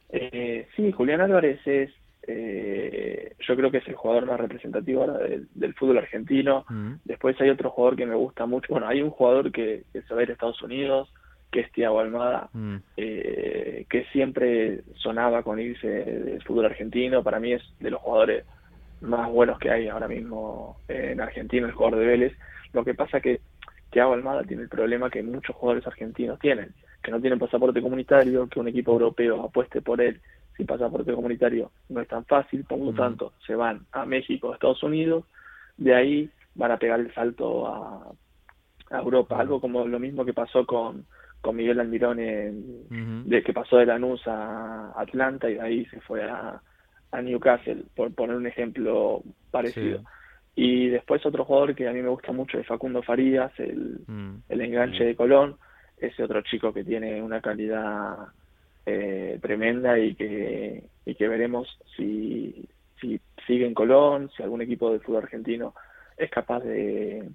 Eh, sí, Julián Álvarez es, eh, yo creo que es el jugador más representativo ahora del, fútbol argentino. Mm. Después hay otro jugador que me gusta mucho. Bueno, hay un jugador que, se va a ir a Estados Unidos, que es Tiago Almada, mm. eh, que siempre sonaba con irse del fútbol argentino. Para mí es de los jugadores más buenos que hay ahora mismo en Argentina, el jugador de Vélez. Lo que pasa que Thiago Almada tiene el problema que muchos jugadores argentinos tienen, que no tienen pasaporte comunitario, que un equipo europeo apueste por él sin pasaporte comunitario no es tan fácil, por lo tanto se van a México, a Estados Unidos, de ahí van a pegar el salto a, Europa, algo como lo mismo que pasó con, con Miguel Almirón, de que pasó de Lanús a Atlanta y de ahí se fue a, a Newcastle, por poner un ejemplo parecido. Y después otro jugador que a mí me gusta mucho es Facundo Farías, el, mm. el enganche de Colón, ese otro chico que tiene una calidad eh, tremenda y que, y que veremos si, si sigue en Colón, si algún equipo del fútbol argentino es capaz de,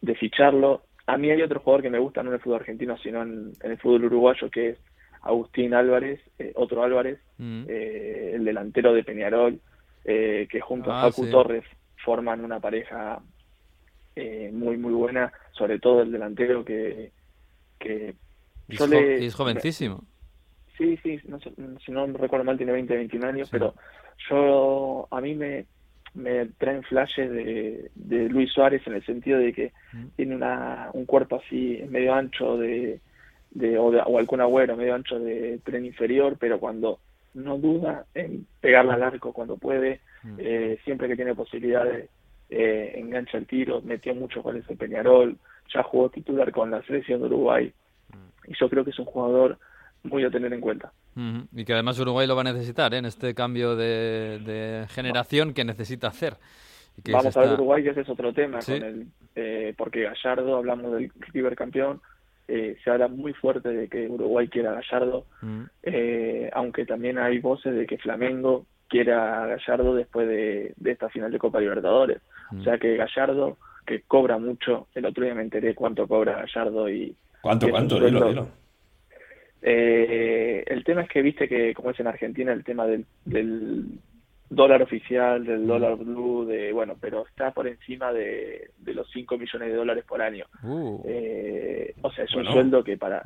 de ficharlo. a mí hay otro jugador que me gusta, no en el fútbol argentino, sino en, el fútbol uruguayo, que es Agustín Álvarez, eh, otro Álvarez, mm. eh, el delantero de Peñarol, eh, que junto a ah, Facu Torres forman una pareja muy, muy buena, sobre todo el delantero que... que es, jovencísimo. Sí, sí, si no recuerdo mal tiene 20, 21 años, pero yo, a mí me, me traen flashes de, de Luis Suárez en el sentido de que mm. tiene una, un cuerpo así medio ancho de, de, o, de, o algún agüero medio ancho de tren inferior, pero cuando no duda en pegarle al arco cuando puede, mm. eh, siempre que tiene posibilidades eh, engancha el tiro, metió mucho con ese Peñarol, ya jugó titular con la selección de Uruguay mm. y yo creo que es un jugador muy a tener en cuenta. Y que además Uruguay lo va a necesitar ¿eh? en este cambio de, generación que necesita hacer. Vamos a ver Uruguay, que ese es otro tema, con el, eh, porque Gallardo, hablamos del River campeón, eh, se habla muy fuerte de que Uruguay quiera Gallardo, aunque también hay voces de que Flamengo quiera Gallardo después de, esta final de Copa Libertadores. O sea que Gallardo, que cobra mucho, el otro día me enteré cuánto cobra Gallardo y... ¿Cuánto, cuánto? Dilo, dilo. Eh, el tema es que viste que, como es en Argentina, el tema del, dólar oficial, del dólar blue, de bueno, pero está por encima de, los 5 millones de dólares por año. Uh. Eh, o sea, es un sueldo que para...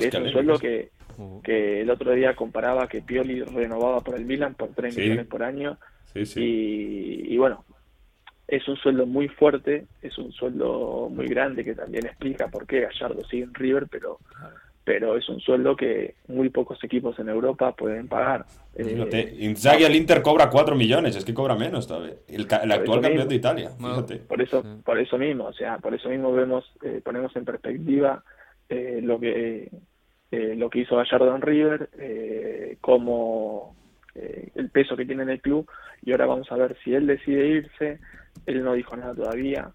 es un sueldo que, uh. que el otro día comparaba que Pioli renovaba por el Milan por 3 millones por año. Y, bueno, es un sueldo muy fuerte, es un sueldo muy grande que también explica por qué Gallardo sigue en River, pero pero es un sueldo que muy pocos equipos en Europa pueden pagar. Eh, Inzaghi al Inter cobra 4 millones, es que cobra menos todavía. El, actual campeón de Italia, Por eso, por eso mismo, o sea, por eso mismo vemos, eh, ponemos en perspectiva eh, lo que eh, lo que hizo Gallardo en River, eh, como el peso que tiene en el club, y ahora vamos a ver si él decide irse, él no dijo nada todavía.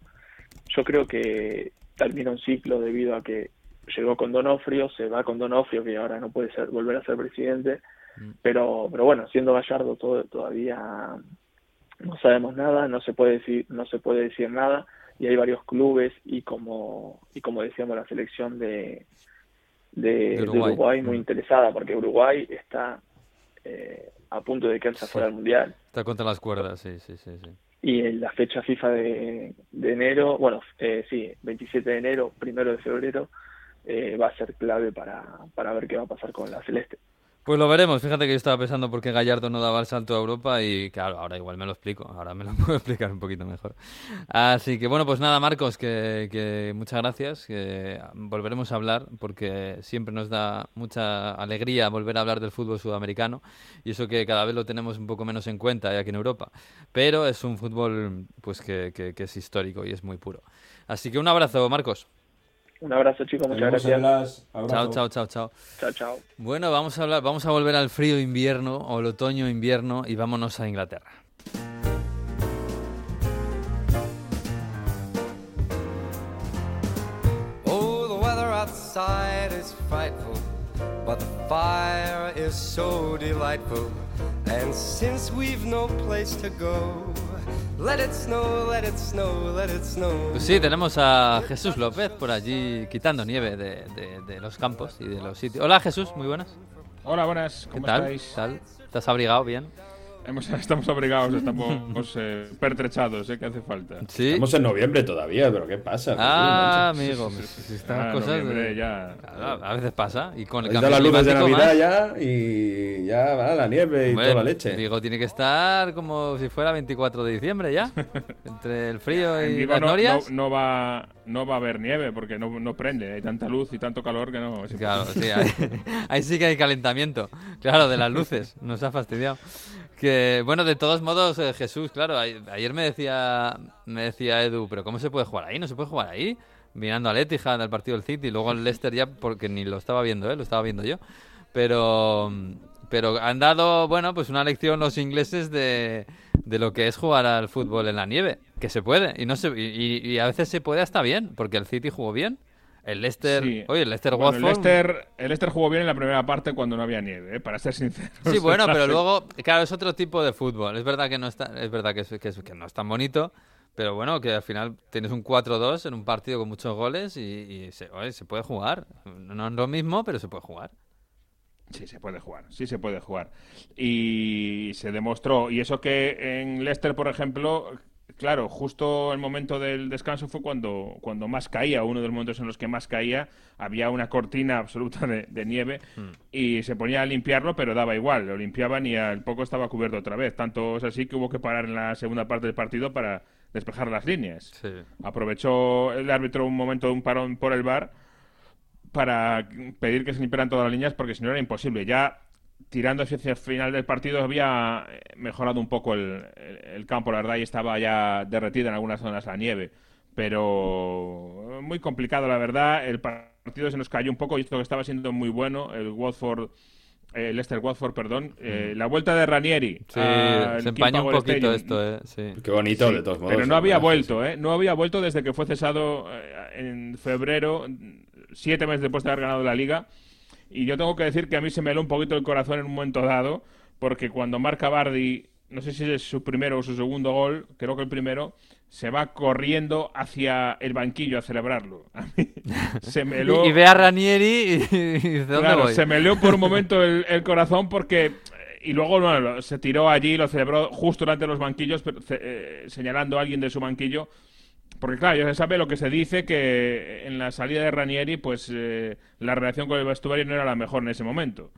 Yo creo que termina un ciclo debido a que llegó con Donofrio, se va con Donofrio, que ahora no puede ser volver a ser presidente, mm. pero, pero bueno, siendo Gallardo todo, todavía no sabemos nada, no se puede decir, no se puede decir nada, y hay varios clubes y como, y como decíamos la selección de, de, Uruguay. muy mm. interesada, porque Uruguay está eh, a punto de quedarse fuera del Mundial. Está contra las cuerdas, sí, sí, sí. sí. Y en la fecha FIFA de, de enero, bueno, eh, sí, 27 de enero, primero de febrero, eh, va a ser clave para, para ver qué va a pasar con la Celeste. Pues lo veremos. Fíjate que yo estaba pensando por qué Gallardo no daba el salto a Europa y claro, ahora igual me lo explico. Ahora me lo puedo explicar un poquito mejor. Así que bueno, pues nada, Marcos, que, que muchas gracias. Que volveremos a hablar porque siempre nos da mucha alegría volver a hablar del fútbol sudamericano y eso que cada vez lo tenemos un poco menos en cuenta aquí en Europa. Pero es un fútbol pues que, que es histórico y es muy puro. Así que un abrazo, Marcos. Un abrazo, chicos, muchas gracias. Chao, chao, chao, chao. Chao, chao. Bueno, vamos a hablar, vamos a volver al frío invierno o el otoño invierno y vámonos a Inglaterra. Oh, the weather outside is frightful, fire is so delightful. And since we've no place to go, pues sí, tenemos a Jesús López por allí quitando nieve de, los campos y de los sitios. Hola Jesús, muy buenas. Hola, buenas. ¿Cómo ¿Qué tal? estáis? ¿Tal? ¿Te has abrigado bien? estamos abrigados, estamos eh, pertrechados, ¿eh? Que hace falta. ¿Sí? Estamos en noviembre todavía, pero ¿qué pasa? Ah, amigo, si estas ah, cosas. ya. A, veces pasa. Y con el cambio las luces de Navidad ya y ya va la nieve y toda la leche. Digo, tiene que estar como si fuera 24 de diciembre ya. entre el frío y las norias. No, va, no va a haber nieve porque no, no prende. Hay tanta luz y tanto calor que no. Claro, sí, ahí, ahí sí que hay calentamiento. Claro, de las luces. Nos ha fastidiado. Que, bueno, de todos modos, eh, Jesús, claro, ayer me decía, me decía Edu, pero ¿cómo se puede jugar ahí? ¿No se puede jugar ahí? Mirando al Etihad, al partido del City, luego al Leicester ya, porque ni lo estaba viendo, ¿eh? Lo estaba viendo yo. Pero, pero han dado, bueno, pues una lección los ingleses de, de lo que es jugar al fútbol en la nieve, que se puede, y, no se, y a veces se puede hasta bien, porque el City jugó bien. El Leicester, oye, el Leicester el Leicester, jugó bien en la primera parte cuando no había nieve, ¿eh? para ser sincero. Sí, bueno, pero luego, claro, es otro tipo de fútbol. Es verdad que no está, es verdad que, es, que, no es tan bonito, pero bueno, que al final tienes un 4-2 en un partido con muchos goles y, se, se puede jugar. No es lo mismo, pero se puede jugar. Sí, se puede jugar, sí se puede jugar. Y se demostró, y eso que en Leicester, por ejemplo, claro, justo el momento del descanso fue cuando, cuando más caía, uno de los momentos en los que más caía, había una cortina absoluta de, nieve hmm. y se ponía a limpiarlo, pero daba igual, lo limpiaban y al poco estaba cubierto otra vez. Tanto es así que hubo que parar en la segunda parte del partido para despejar las líneas. Aprovechó el árbitro un momento de un parón por el bar para pedir que se limpiaran todas las líneas porque si no era imposible. Ya tirando hacia el final del partido había eh, mejorado un poco el, campo, la verdad, y estaba ya derretida en algunas zonas la nieve. Pero muy complicado, la verdad. El partido se nos cayó un poco y esto que estaba siendo muy bueno. El Watford. Eh, Leicester Watford, perdón. Eh, la vuelta de Ranieri. Sí, se empañó un poquito esto, eh. Qué bonito, de todos modos. Pero no había vuelto, ¿eh? No había vuelto desde que fue cesado en febrero siete meses después de haber ganado la liga. Y yo tengo que decir que a mí se me heló un poquito el corazón en un momento dado, porque cuando marca Bardi, no sé si es su primero o su segundo gol, creo que el primero, se va corriendo hacia el banquillo a celebrarlo. se me y, ve a Ranieri y, claro, se me heló por un momento el, corazón porque y luego bueno, se tiró allí, lo celebró justo delante de los banquillos, eh, señalando a alguien de su banquillo. Porque claro, ya se sabe lo que se dice, que en la salida de Ranieri, pues eh, la relación con el vestuario no era la mejor en ese momento.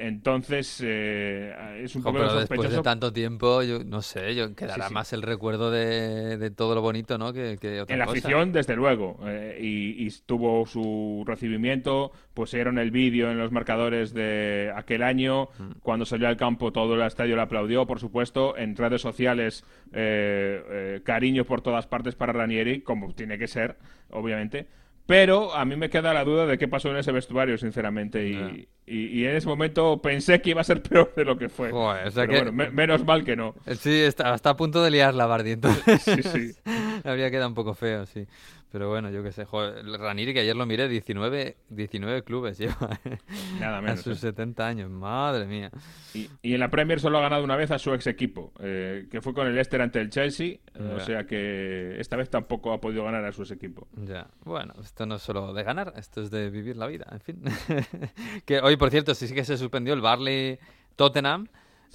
Entonces, eh, es un poco pero después de tanto tiempo, yo no sé, yo quedará más el recuerdo de, todo lo bonito, ¿no? Que, otra en la afición, desde luego. Eh, y, tuvo su recibimiento, pusieron el vídeo en los marcadores de aquel año. Mm. Cuando salió al campo, todo el estadio le aplaudió, por supuesto. En redes sociales, eh, cariño por todas partes para Ranieri, como tiene que ser, obviamente. Pero a mí me queda la duda de qué pasó en ese vestuario, sinceramente. Y, y, en ese momento pensé que iba a ser peor de lo que fue. Pero bueno, menos mal que no. Sí, está, a punto de liar la Bardi, entonces. Sí, sí. Habría quedado un poco feo, sí. Pero bueno, yo qué sé. Joder, Raniri, que ayer lo miré, 19, 19 clubes lleva. ¿eh? Nada menos. A sus 70 ¿eh? años, madre mía. Y, y, en la Premier solo ha ganado una vez a su ex equipo, eh, que fue con el Leicester ante el Chelsea. O sea que esta vez tampoco ha podido ganar a su ex equipo. Ya. Bueno, esto no es solo de ganar, esto es de vivir la vida, en fin. que hoy, por cierto, sí que se suspendió el Barley Tottenham.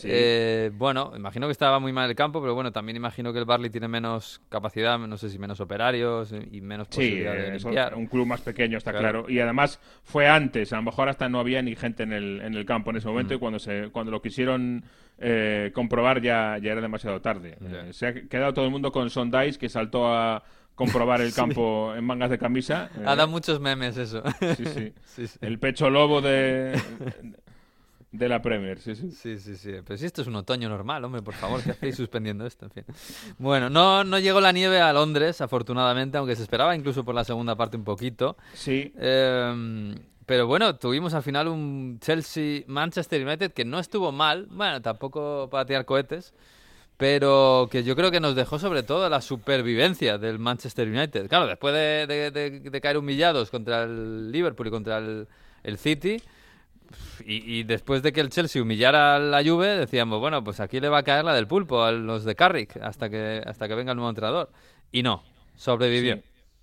Eh, bueno, imagino que estaba muy mal el campo, pero bueno, también imagino que el Barley tiene menos capacidad, no sé si menos operarios y menos posibilidad de limpiar. un club más pequeño, está claro. Y además fue antes, a lo mejor hasta no había ni gente en el, en el campo en ese momento y cuando, se, cuando lo quisieron eh, comprobar ya, ya era demasiado tarde. Eh, se ha quedado todo el mundo con Sondice que saltó a comprobar el campo en mangas de camisa. Ha dado muchos memes eso. sí, sí. El pecho lobo de, de la Premier, sí, sí. Sí, sí, sí. Pero si esto es un otoño normal, hombre, por favor, ¿qué hacéis suspendiendo esto? En fin. Bueno, no, no llegó la nieve a Londres, afortunadamente, aunque se esperaba incluso por la segunda parte un poquito. Sí. Em, pero bueno, tuvimos al final un Chelsea-Manchester United que no estuvo mal. Bueno, tampoco para tirar cohetes. Pero que yo creo que nos dejó sobre todo la supervivencia del Manchester United. Claro, después de, caer humillados contra el Liverpool y contra el City y, después de que el Chelsea humillara a la Juve, decíamos, bueno, pues aquí le va a caer la del pulpo a los de Carrick hasta que, hasta que venga el nuevo entrenador. Y no, sobrevivió.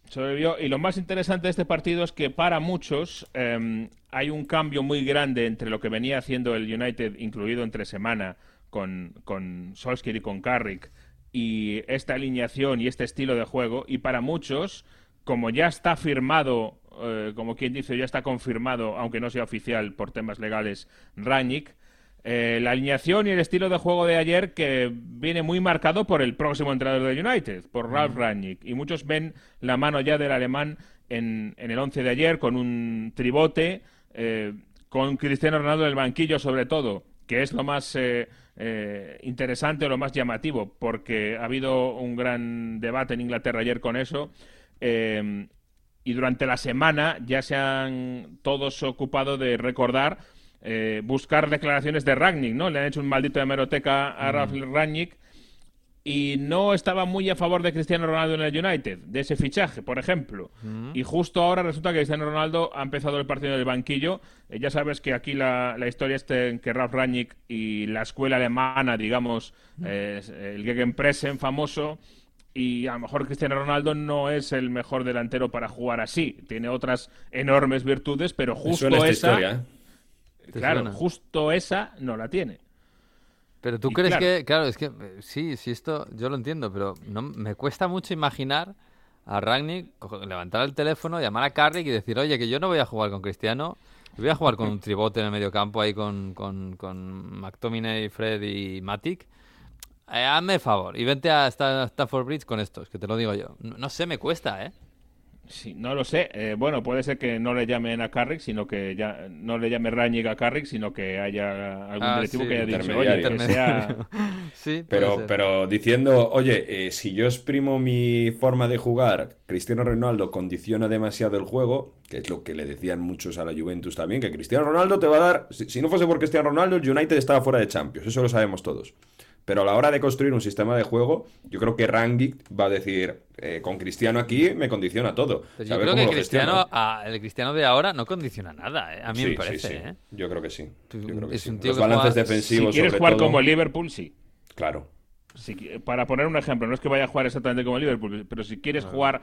sobrevivió. Y lo más interesante de este partido es que para muchos em, hay un cambio muy grande entre lo que venía haciendo el United, incluido entre semana, con, con Solskjaer y con Carrick, y esta alineación y este estilo de juego. Y para muchos, como ya está firmado eh, como quien dice, ya está confirmado, aunque no sea oficial por temas legales, Rangnick. Eh, la alineación y el estilo de juego de ayer que viene muy marcado por el próximo entrenador de United, por Ralf Rangnick. Y muchos ven la mano ya del alemán en, el once de ayer con un tribote, eh, con Cristiano Ronaldo en el banquillo sobre todo, que es lo más interesante o lo más llamativo, porque ha habido un gran debate en Inglaterra ayer con eso y durante la semana ya se han todos ocupado de recordar, eh, buscar declaraciones de Ragnick, ¿no? Le han hecho un maldito hemeroteca a mm. Ragnick y no estaba muy a favor de Cristiano Ronaldo en el United, de ese fichaje, por ejemplo. Mm. Y justo ahora resulta que Cristiano Ronaldo ha empezado el partido en el banquillo. Eh, ya sabes que aquí la, historia es que Ralf Rangnick y la escuela alemana, digamos, mm. el Gegenpressen famoso, y a lo mejor Cristiano Ronaldo no es el mejor delantero para jugar así. Tiene otras enormes virtudes, pero justo esa. Historia, ¿eh? Claro, justo esa no la tiene. Pero tú crees que, claro, es que eh, sí, sí, esto yo lo entiendo, pero no, me cuesta mucho imaginar a Ragnick levantar el teléfono, llamar a Carrick y decir, oye, que yo no voy a jugar con Cristiano, voy a jugar con un tribote en el medio campo ahí con, con, con McTominay, Fred y Matic eh, hazme favor y vente a Stafford Bridge con estos, que te lo digo yo. No, sé, me cuesta, ¿eh? Sí, no lo sé. Eh, bueno, puede ser que no le llamen a Carrick, sino que ya no le llame Rangnick a Carrick, sino que haya algún ah, directivo que haya dicho, oye, que sea... sí, pero, pero diciendo, oye, eh, si yo exprimo mi forma de jugar, Cristiano Ronaldo condiciona demasiado el juego, que es lo que le decían muchos a la Juventus también, que Cristiano Ronaldo te va a dar... Si, si no fuese por Cristiano Ronaldo, el United estaba fuera de Champions, eso lo sabemos todos. Pero a la hora de construir un sistema de juego, yo creo que Rangi va a decir, eh, con Cristiano aquí me condiciona todo. yo creo que Cristiano, el Cristiano de ahora no condiciona nada, eh. a mí me parece. ¿eh? Yo creo que sí. Los balances defensivos. Si quieres jugar como el Liverpool, sí. Claro. para poner un ejemplo, no es que vaya a jugar exactamente como el Liverpool, pero si quieres jugar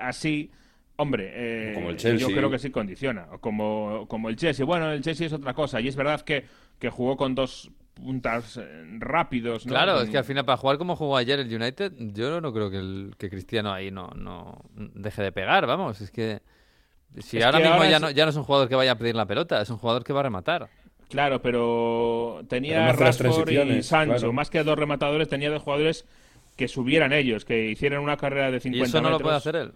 así, Hombre, como el Chelsea. yo creo que sí condiciona. Como, como el Chelsea. Bueno, el Chelsea es otra cosa. Y es verdad que, que jugó con dos puntas eh, rápidos. ¿no? Claro, es que al final para jugar como jugó ayer el United, yo no creo que, el, que Cristiano ahí no, no deje de pegar, vamos, es que si ahora mismo ya, no, ya no es un jugador que vaya a pedir la pelota, es un jugador que va a rematar. Claro, pero tenía Rashford y Sancho, más que dos rematadores, tenía dos jugadores que subieran ellos, que hicieran una carrera de 50 ¿Y eso no lo puede hacer él?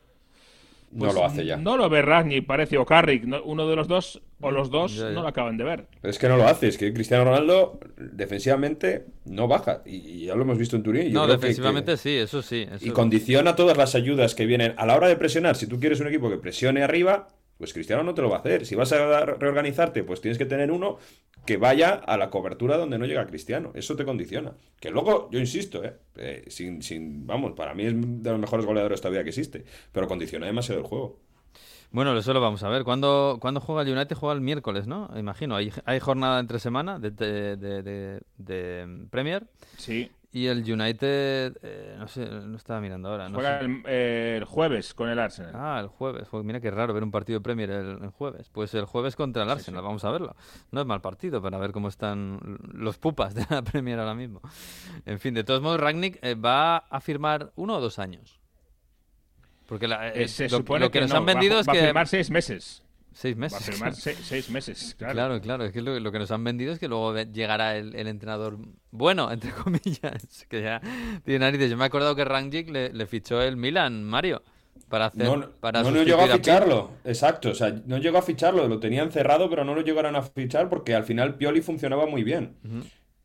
No pues lo hace ya. No lo ve Ragni, parece, o Carrick. uno de los dos o los dos no lo acaban de ver. es que no lo hace. Es que Cristiano Ronaldo defensivamente no baja. Y, ya lo hemos visto en Turín. no, defensivamente sí, eso sí. y condiciona todas las ayudas que vienen a la hora de presionar. Si tú quieres un equipo que presione arriba, pues Cristiano no te lo va a hacer. Si vas a reorganizarte, pues tienes que tener uno que vaya a la cobertura donde no llega Cristiano. Eso te condiciona. Que luego, yo insisto, ¿eh? eh sin, sin, vamos, para mí es de los mejores goleadores todavía que existe, pero condiciona demasiado el juego. Bueno, eso lo vamos a ver. ¿Cuándo, juega el United? Juega el miércoles, ¿no? Imagino. Hay, hay jornada entre semana de, de, de Premier. Sí. Y el United, eh, no sé, no estaba mirando ahora. Juega El, jueves con el Arsenal. Ah, el jueves. Mira qué raro ver un partido de Premier el, jueves. Pues el jueves contra el Arsenal, vamos a verlo. No es mal partido para ver cómo están los pupas de la Premier ahora mismo. En fin, de todos modos, Ragnick eh, va a firmar uno o dos años. Porque eh, se supone que, nos han vendido es que. Va a firmar seis meses. Seis meses. Va a firmar seis, meses, claro. Claro, claro. Es que lo, que nos han vendido es que luego llegará el, entrenador bueno, entre comillas, que ya tiene narices. Yo me he acordado que Rangnick le, le fichó el Milan, Mario. Para hacer, no, para no, llegó a ficharlo, exacto, o sea, no llegó a ficharlo, lo tenían cerrado, pero no lo llegaron a fichar porque al final Pioli funcionaba muy bien.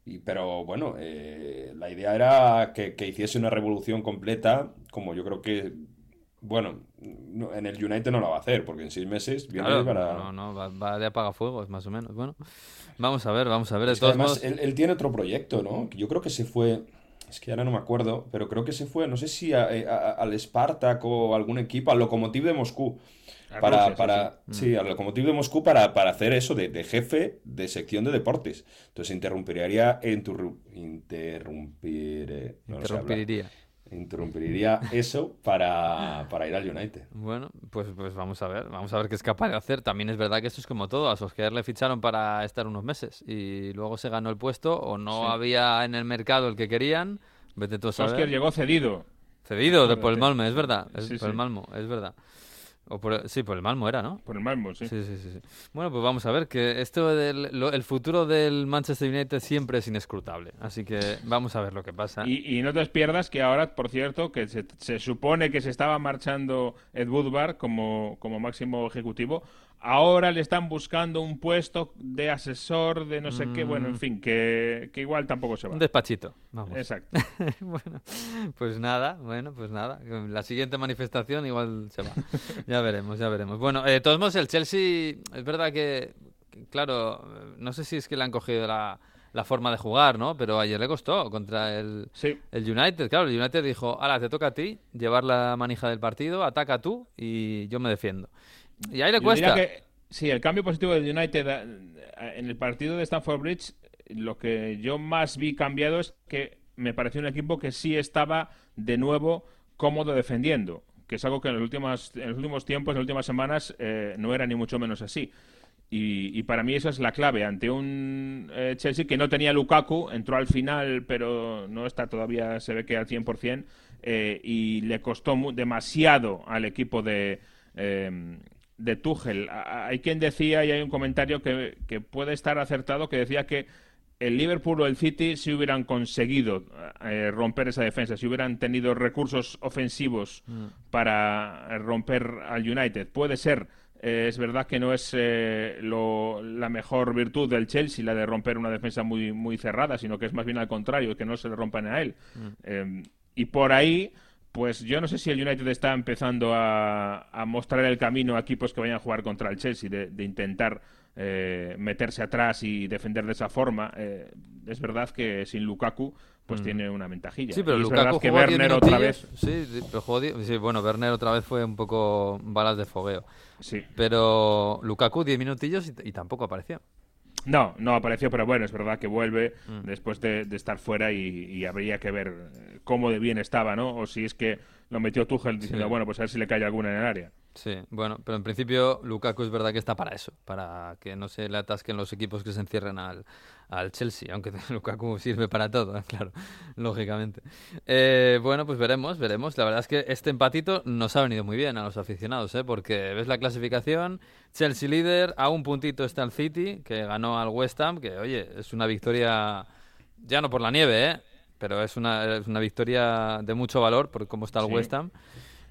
y, pero bueno, eh, la idea era que, que, hiciese una revolución completa, como yo creo que bueno, en el United no lo va a hacer, porque en seis meses viene para... No, no, va, de apagafuegos, más o menos. Bueno, vamos a ver, vamos a ver. además, él, tiene otro proyecto, ¿no? Yo creo que se fue... Es que ahora no me acuerdo, pero creo que se fue, no sé si eh, al Spartak o algún equipo, al Lokomotiv de Moscú. para, para, sí, al Lokomotiv de Moscú para, para hacer eso de, de, jefe de sección de deportes. Entonces interrumpiría, interrumpir, interrumpiría interrumpiría eso para, ir al United. Bueno, pues, pues vamos a ver, vamos a ver qué es capaz de hacer. También es verdad que esto es como todo, a Solskjaer le ficharon para estar unos meses y luego se ganó el puesto o no había en el mercado el que querían. Vete tú a Solskjaer llegó cedido. Cedido por el Malmo, es verdad, por el Malmo, es verdad sí, por el Malmo era, ¿no? Por el Malmo, sí. Sí, sí, sí. Bueno, pues vamos a ver, que esto del el futuro del Manchester United siempre es inescrutable. Así que vamos a ver lo que pasa. Y, no te pierdas que ahora, por cierto, que se, se supone que se estaba marchando Ed Woodward como, como máximo ejecutivo, Ahora le están buscando un puesto de asesor de no sé qué. Bueno, en mm. fin, que, igual tampoco se va. Un despachito. Vamos. Exacto. bueno, pues nada, bueno, pues nada. La siguiente manifestación igual se va. ya veremos, ya veremos. Bueno, eh, todos modos, el Chelsea, es verdad que, claro, no sé si es que le han cogido la, la forma de jugar, ¿no? Pero ayer le costó contra el, el United. Claro, el United dijo, ahora te toca a ti llevar la manija del partido, ataca tú y yo me defiendo. Y ahí le cuesta. sí, el cambio positivo del United en el partido de Stamford Bridge, lo que yo más vi cambiado es que me pareció un equipo que sí estaba de nuevo cómodo defendiendo, que es algo que en los últimos, en los últimos tiempos, en las últimas semanas, eh, no era ni mucho menos así. Y, para mí esa es la clave. Ante un eh, Chelsea que no tenía Lukaku, entró al final, pero no está todavía, se ve que al 100%, eh, y le costó demasiado al equipo de, eh, de Tuchel. Hay quien decía, y hay un comentario que, puede estar acertado, que decía que el Liverpool o el City si hubieran conseguido eh, romper esa defensa, si hubieran tenido recursos ofensivos mm. para romper al United. Puede ser eh, es verdad que no es eh, la mejor virtud del Chelsea la de romper una defensa muy, muy cerrada, sino que es más bien al contrario, que no se le rompan a él. Mm. Em, y por ahí, pues yo no sé si el United está empezando a, mostrar el camino a equipos que vayan a jugar contra el Chelsea, de, intentar eh, meterse atrás y defender de esa forma. es verdad que sin Lukaku pues mm. tiene una ventajilla. Sí, pero Lukaku que Werner otra vez. Sí, pero jugó sí, bueno, Werner otra vez fue un poco balas de fogueo. Sí. Pero Lukaku 10 minutillos y, tampoco apareció. No, no apareció, pero bueno, es verdad que vuelve mm. después de, estar fuera y, habría que ver cómo de bien estaba, ¿no? O si es que lo metió Tuchel diciendo, bueno, pues a ver si le cae alguna en el área. Sí, bueno, pero en principio Lukaku es verdad que está para eso, para que no se le atasquen los equipos que se encierren al, al Chelsea, aunque Lukaku sirve para todo, ¿eh? claro, lógicamente. Eh, bueno, pues veremos, veremos. La verdad es que este empatito nos ha venido muy bien a los aficionados, ¿eh? porque ves la clasificación, Chelsea líder, a un puntito está el City, que ganó al West Ham, que oye, es una victoria, ya no por la nieve, ¿eh? pero es una, es una victoria de mucho valor por cómo está el West Ham.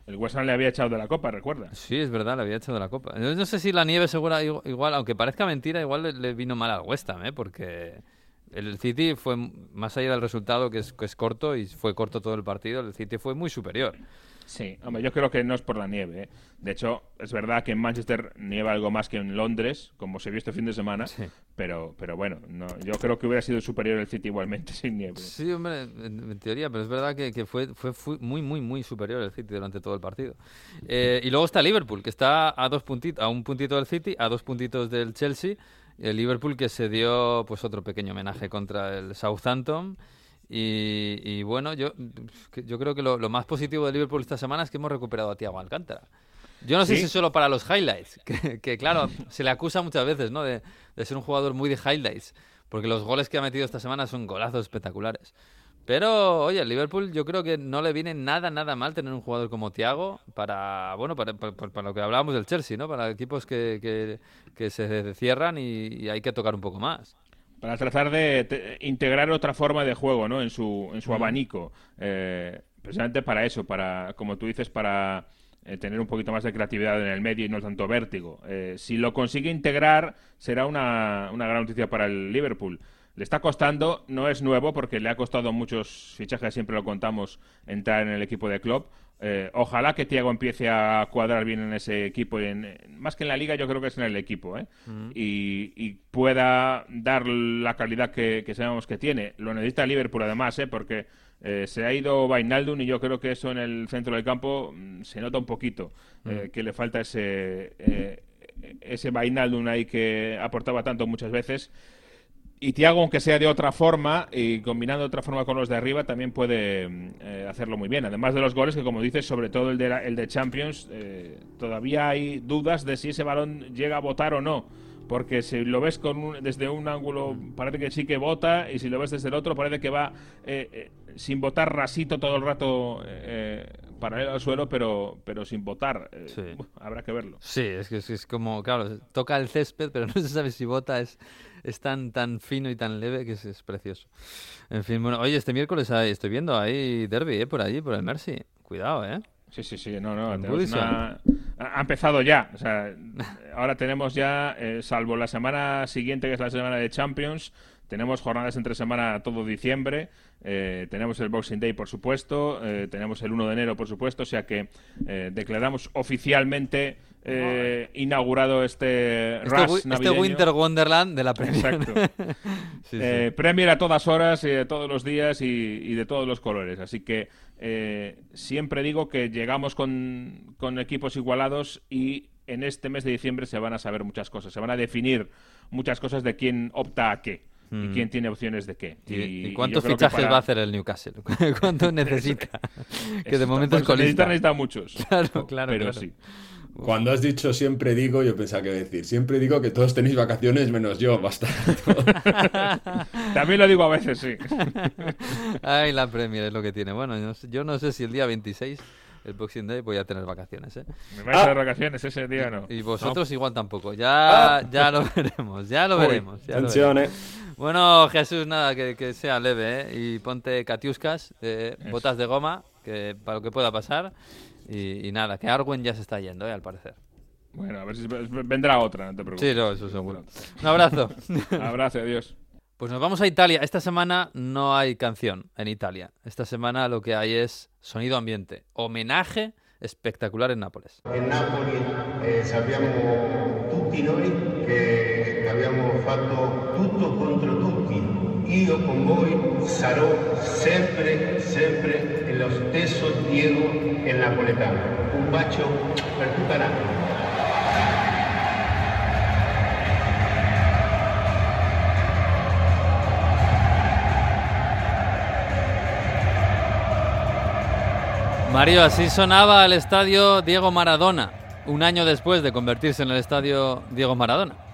El West Ham le había echado de la copa, recuerda. Sí, es verdad, le había echado de la copa. No, sé si la nieve segura igual, aunque parezca mentira, igual le, vino mal al West Ham, ¿eh? porque el City fue más allá del resultado que es, que es corto y fue corto todo el partido, el City fue muy superior. Sí, hombre, yo creo que no es por la nieve. ¿eh? De hecho, es verdad que en Manchester nieva algo más que en Londres, como se vio este fin de semana, pero, pero bueno, no, yo creo que hubiera sido superior el City igualmente sin nieve. Sí, hombre, en, teoría, pero es verdad que, fue, fue, muy, muy, muy superior el City durante todo el partido. Eh, y luego está Liverpool, que está a, dos puntitos, a un puntito del City, a dos puntitos del Chelsea. El Liverpool que se dio pues otro pequeño homenaje contra el Southampton. Y, bueno, yo, yo creo que lo, más positivo de Liverpool esta semana es que hemos recuperado a Thiago Alcántara. Yo no sé si es solo para los highlights, que, claro, se le acusa muchas veces ¿no? De, ser un jugador muy de highlights, porque los goles que ha metido esta semana son golazos espectaculares. Pero, oye, el Liverpool yo creo que no le viene nada, nada mal tener un jugador como Thiago para, bueno, para, lo que hablábamos del Chelsea, ¿no? Para equipos que, que, se cierran y hay que tocar un poco más para tratar de integrar otra forma de juego ¿no? en su, en su abanico. Eh, precisamente para eso, para, como tú dices, para eh, tener un poquito más de creatividad en el medio y no tanto vértigo. Eh, si lo consigue integrar, será una, una gran noticia para el Liverpool. Le está costando, no es nuevo porque le ha costado muchos fichajes, siempre lo contamos, entrar en el equipo de club. Eh, ojalá que Tiago empiece a cuadrar bien en ese equipo. En, más que en la liga, yo creo que es en el equipo. ¿eh? Y, pueda dar la calidad que, sabemos que tiene. Lo necesita Liverpool, además, ¿eh? porque eh, se ha ido Vainaldum y yo creo que eso en el centro del campo mm, se nota un poquito. Mm. que le falta ese, ese Vainaldum ahí que aportaba tanto muchas veces. Y Tiago, aunque sea de otra forma y combinando de otra forma con los de arriba, también puede eh, hacerlo muy bien. Además de los goles, que como dices, sobre todo el de, el de Champions, eh, todavía hay dudas de si ese balón llega a votar o no. Porque si lo ves con desde un ángulo, parece que sí que vota, y si lo ves desde el otro, parece que va eh, sin votar rasito todo el rato paralelo al suelo, pero, pero sin votar. habrá que verlo. Sí, es que es, como, claro, toca el césped, pero no se sabe si vota es es tan, tan fino y tan leve que es, precioso. En fin, bueno, oye, este miércoles estoy viendo ahí Derby, ¿eh? Por allí, por el Mercy. Cuidado, ¿eh? Sí, sí, sí, no, no, ha empezado ya. O sea, ahora tenemos ya, eh, salvo la semana siguiente, que es la semana de Champions, tenemos jornadas entre semana todo diciembre. Eh, tenemos el Boxing Day, por supuesto. Eh, tenemos el 1 de enero, por supuesto. O sea que eh, declaramos oficialmente inaugurado este, este, este Winter Wonderland de la Premier. Exacto. Premier a todas horas, de todos los días y, de todos los colores. Así que siempre digo que llegamos con, con equipos igualados y en este mes de diciembre se van a saber muchas cosas. Se van a definir muchas cosas de quién opta a qué. y mm. quién tiene opciones de qué. ¿Y, cuántos fichajes va a hacer el Newcastle? ¿Cuánto necesita? que de momento es colista. Necesita, muchos. Claro, claro. Pero sí. Cuando has dicho siempre digo, yo pensaba que decir, siempre digo que todos tenéis vacaciones menos yo, bastante. También lo digo a veces, sí. Ay, la Premier es lo que tiene. Bueno, yo no sé si el día 26 el Boxing Day voy a tener vacaciones, ¿eh? ¿Me vais a dar vacaciones ese día no? Y vosotros igual tampoco. Ya, ah. ya lo veremos, ya lo veremos. Ya eh. Bueno, Jesús, nada, que, sea leve, ¿eh? Y ponte catiuscas, eh, botas de goma, que para lo que pueda pasar. Y, nada, que Arwen ya se está yendo, ¿eh? Al parecer. Bueno, a ver si vendrá otra, no te preocupes. Sí, no, eso seguro. Un abrazo. abrazo, adiós. Pues nos vamos a Italia. Esta semana no hay canción en Italia. Esta semana lo que hay es sonido ambiente. Homenaje espectacular en Nápoles. En Nápoles eh, sappiamo tutti noi che abbiamo fatto tutto contro tutti. Io con voi sarò sempre, sempre lo stesso Diego el napoletano. Un bacio per. Mario, así sonaba el estadio Diego Maradona, un año después de convertirse en el estadio Diego Maradona.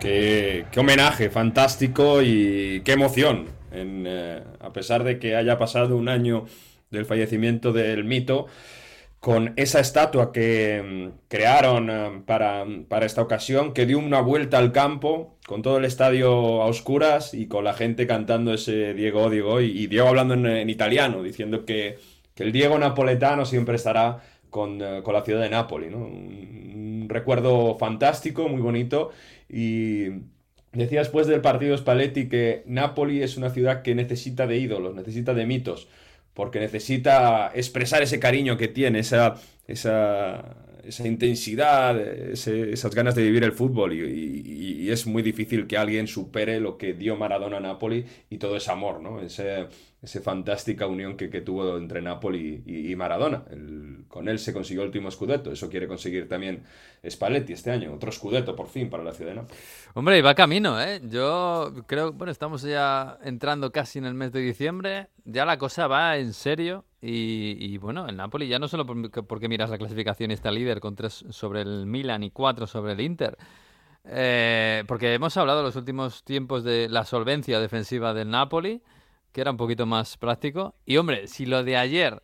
Qué, homenaje, fantástico y qué emoción. Eh, a pesar de que haya pasado un año del fallecimiento del mito, con esa estatua que mm, crearon eh, para, esta ocasión, que dio una vuelta al campo, con todo el estadio a oscuras y con la gente cantando ese Diego, Diego, y, Diego hablando en italiano, diciendo que el Diego napoletano siempre estará con, eh, la ciudad de Nápoles, Un, recuerdo fantástico, muy bonito. Y... Decía después del partido Spalletti que Nápoles es una ciudad que necesita de ídolos, necesita de mitos, porque necesita expresar ese cariño que tiene, esa, esa, intensidad, esas ganas de vivir el fútbol. Y, es muy difícil que alguien supere lo que dio Maradona a Nápoles y todo ese amor, ¿no? Ese, esa fantástica unión que, tuvo entre Napoli y, Maradona. con él se consiguió el último scudetto, eso quiere conseguir también Spalletti este año, otro scudetto por fin para la ciudad de Nápoles. Hombre, y va camino, ¿eh? Yo creo, bueno, estamos ya entrando casi en el mes de diciembre, ya la cosa va en serio y, bueno, el Napoli ya no solo porque, miras la clasificación y está líder con tres sobre el Milan y cuatro sobre el Inter, eh, porque hemos hablado los últimos tiempos de la solvencia defensiva del Napoli, que era un poquito más práctico. Y hombre, si lo de ayer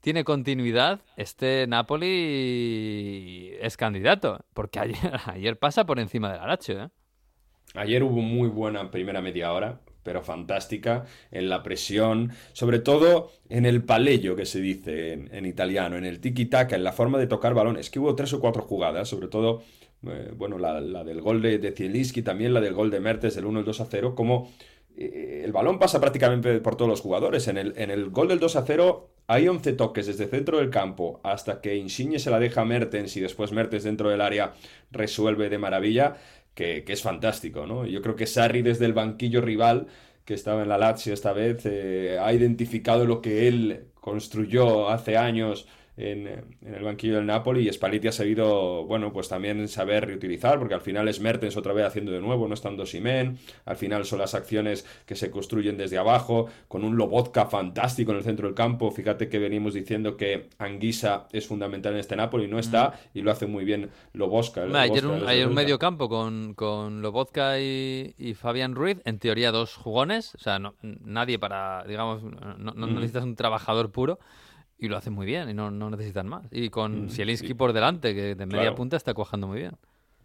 tiene continuidad, este Napoli es candidato, porque ayer, ayer pasa por encima del Aracho. ¿eh? Ayer hubo muy buena primera media hora, pero fantástica en la presión, sobre todo en el paleyo que se dice en, italiano, en el tiki-taka, en la forma de tocar balones, que hubo tres o cuatro jugadas, sobre todo, eh, bueno, la, del gol de, de Zielinski, también la del gol de Mertes del 1 2 a 0, como el balón pasa prácticamente por todos los jugadores. En el, en el gol del 2 a 0 hay 11 toques desde el centro del campo hasta que Insigne se la deja a Mertens y después Mertens dentro del área resuelve de maravilla, que, es fantástico, ¿no? Yo creo que Sarri desde el banquillo rival, que estaba en la Lazio esta vez, eh, ha identificado lo que él construyó hace años en, el banquillo del Napoli y Spalletti ha sabido, bueno, pues también saber reutilizar, porque al final es Mertens otra vez haciendo de nuevo, no estando Simen, al final son las acciones que se construyen desde abajo, con un Lobotka fantástico en el centro del campo, fíjate que venimos diciendo que Anguisa es fundamental en este Napoli, no está, mm. y lo hace muy bien Lobotka. hay un, medio campo con, con Lobotka y, Fabián Ruiz, en teoría dos jugones, o sea, nadie para, digamos, no, mm. necesitas un trabajador puro, y lo hacen muy bien y no, necesitan más. Y con mm, Zielinski por delante, que de media punta está cuajando muy bien.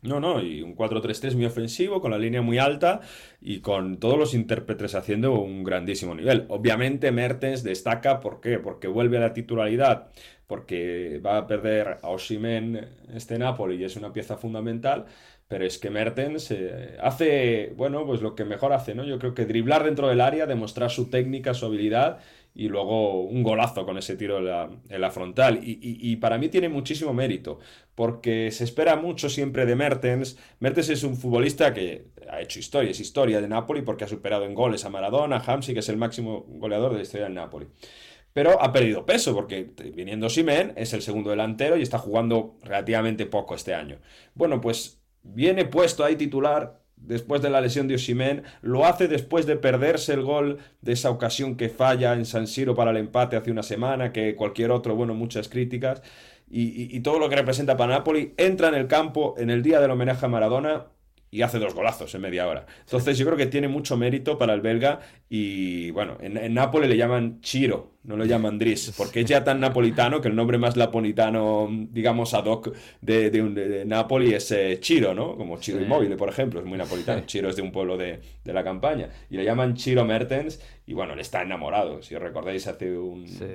No, no, y un 4-3-3 muy ofensivo, con la línea muy alta y con todos los intérpretes haciendo un grandísimo nivel. Obviamente Mertens destaca, ¿por qué? Porque vuelve a la titularidad, porque va a perder a Oshimen este Napoli y es una pieza fundamental, pero es que Mertens eh, hace, bueno, pues lo que mejor hace, ¿no? Yo creo que driblar dentro del área, demostrar su técnica, su habilidad y luego un golazo con ese tiro en la, frontal. Y, para mí tiene muchísimo mérito, porque se espera mucho siempre de Mertens. Mertens es un futbolista que ha hecho historia, es historia de Napoli porque ha superado en goles a Maradona, a Hamsi, que es el máximo goleador de la historia del Napoli. Pero ha perdido peso porque viniendo Simen es el segundo delantero y está jugando relativamente poco este año. Bueno, pues viene puesto ahí titular después de la lesión de Osimen, lo hace después de perderse el gol de esa ocasión que falla en San Siro para el empate hace una semana, que cualquier otro, bueno, muchas críticas. Y, y todo lo que representa para Napoli, entra en el campo en el día del homenaje a Maradona y hace dos golazos en media hora. Entonces yo creo que tiene mucho mérito para el belga y bueno, en, en Nápoles le llaman Chiro, no lo llaman Dries, porque es ya tan napolitano que el nombre más napolitano, digamos, ad hoc de, de, de Napoli es eh, Chiro, ¿no? Como Chiro sí. Inmóvil, por ejemplo, es muy napolitano. Chiro es de un pueblo de, de, la campaña. Y le llaman Chiro Mertens y bueno, le está enamorado. Si os recordáis, hace un, sí.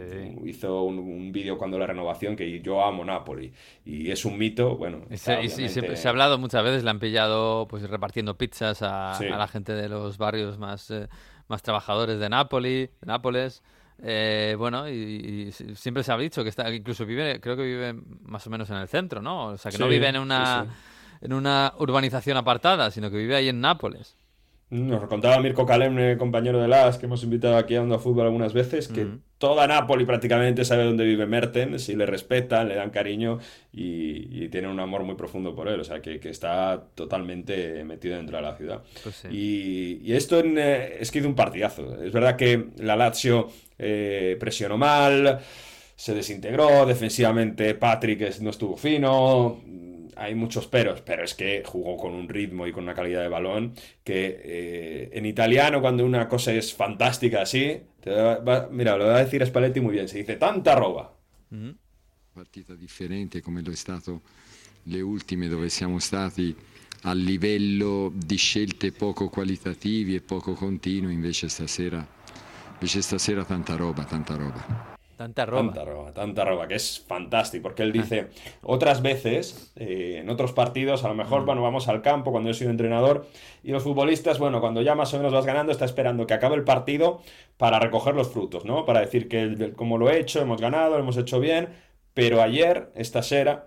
hizo un, un vídeo cuando la renovación que yo amo Napoli. Y es un mito, bueno. Y, se, obviamente... y se, se, ha hablado muchas veces, le han pillado pues repartiendo pizzas a, sí. a la gente de los barrios más, eh, más trabajadores de Napoli, de Nápoles. Eh, bueno, y, y, siempre se ha dicho que está, incluso vive, creo que vive más o menos en el centro, ¿no? O sea, que sí, no vive en una, sí, en una urbanización apartada, sino que vive ahí en Nápoles. Nos contaba Mirko Kalemne, compañero de LAS, que hemos invitado aquí a Onda Fútbol algunas veces, que mm. toda Nápoli prácticamente sabe dónde vive Mertens y le respetan, le dan cariño y, y tienen un amor muy profundo por él. O sea, que, que está totalmente metido dentro de la ciudad. Pues sí. y, y, esto en, eh, es que hizo un partidazo. Es verdad que la Lazio eh, presionó mal, se desintegró, defensivamente Patrick no estuvo fino, hay muchos peros, pero es que jugó con un ritmo y con una calidad de balón que eh, en italiano cuando una cosa es fantástica así, va, va, mira, lo va a decir Spalletti muy bien, se dice tanta roba. Mm -hmm. Partita differente come lo è stato le ultime dove siamo stati a livello di scelte poco qualitativi e poco continui, invece stasera, invece stasera tanta roba, tanta roba. Tanta roba. Tanta roba, tanta roba, que es fantástico, porque él dice, otras veces, eh, en otros partidos, a lo mejor, mm. bueno, vamos al campo cuando yo soy entrenador, y los futbolistas, bueno, cuando ya más o menos vas ganando, está esperando que acabe el partido para recoger los frutos, ¿no? Para decir que como lo he hecho, hemos ganado, lo hemos hecho bien, pero ayer, esta sera,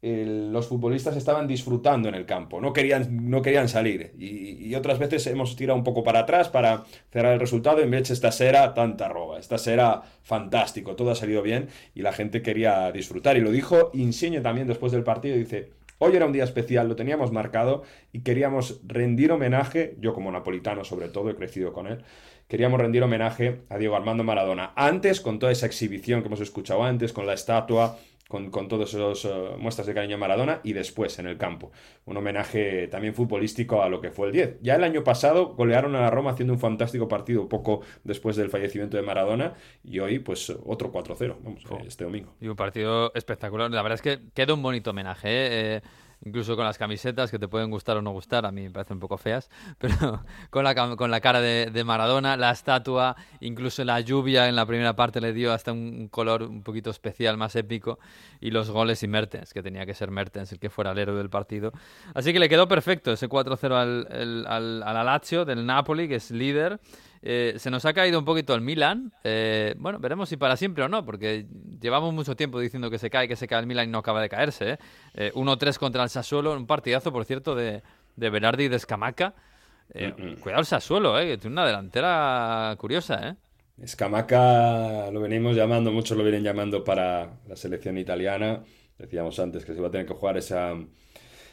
los futbolistas estaban disfrutando en el campo, no querían, no querían salir. Y, y, otras veces hemos tirado un poco para atrás para cerrar el resultado. En vez esta será tanta roba, esta será fantástico, todo ha salido bien y la gente quería disfrutar. Y lo dijo Insigne también después del partido. Dice: Hoy era un día especial, lo teníamos marcado y queríamos rendir homenaje, yo como napolitano sobre todo, he crecido con él, queríamos rendir homenaje a Diego Armando Maradona. Antes, con toda esa exhibición que hemos escuchado antes, con la estatua, con, con todas esas uh, muestras de cariño a Maradona y después en el campo. Un homenaje también futbolístico a lo que fue el 10. Ya el año pasado golearon a la Roma haciendo un fantástico partido poco después del fallecimiento de Maradona y hoy pues otro 4-0, vamos, oh. este domingo. Y un partido espectacular. La verdad es que queda un bonito homenaje. ¿eh? Eh, incluso con las camisetas que te pueden gustar o no gustar, a mí me parecen un poco feas, pero con la, con la cara de, Maradona, la estatua, incluso la lluvia en la primera parte le dio hasta un color un poquito especial, más épico, y los goles y Mertens, que tenía que ser Mertens el que fuera el héroe del partido. Así que le quedó perfecto ese 4-0 al, al, al Lazio del Napoli, que es líder. Eh, se nos ha caído un poquito el Milan. Eh, bueno, veremos si para siempre o no, porque llevamos mucho tiempo diciendo que se cae, que se cae el Milan y no acaba de caerse. ¿eh? eh 1-3 contra el Sassuolo, un partidazo, por cierto, de, de Berardi y de Escamaca. Mm -mm. Cuidado el Sassuolo, ¿eh? que tiene una delantera curiosa. ¿eh? Escamaca lo venimos llamando, muchos lo vienen llamando para la selección italiana. Decíamos antes que se va a tener que jugar esa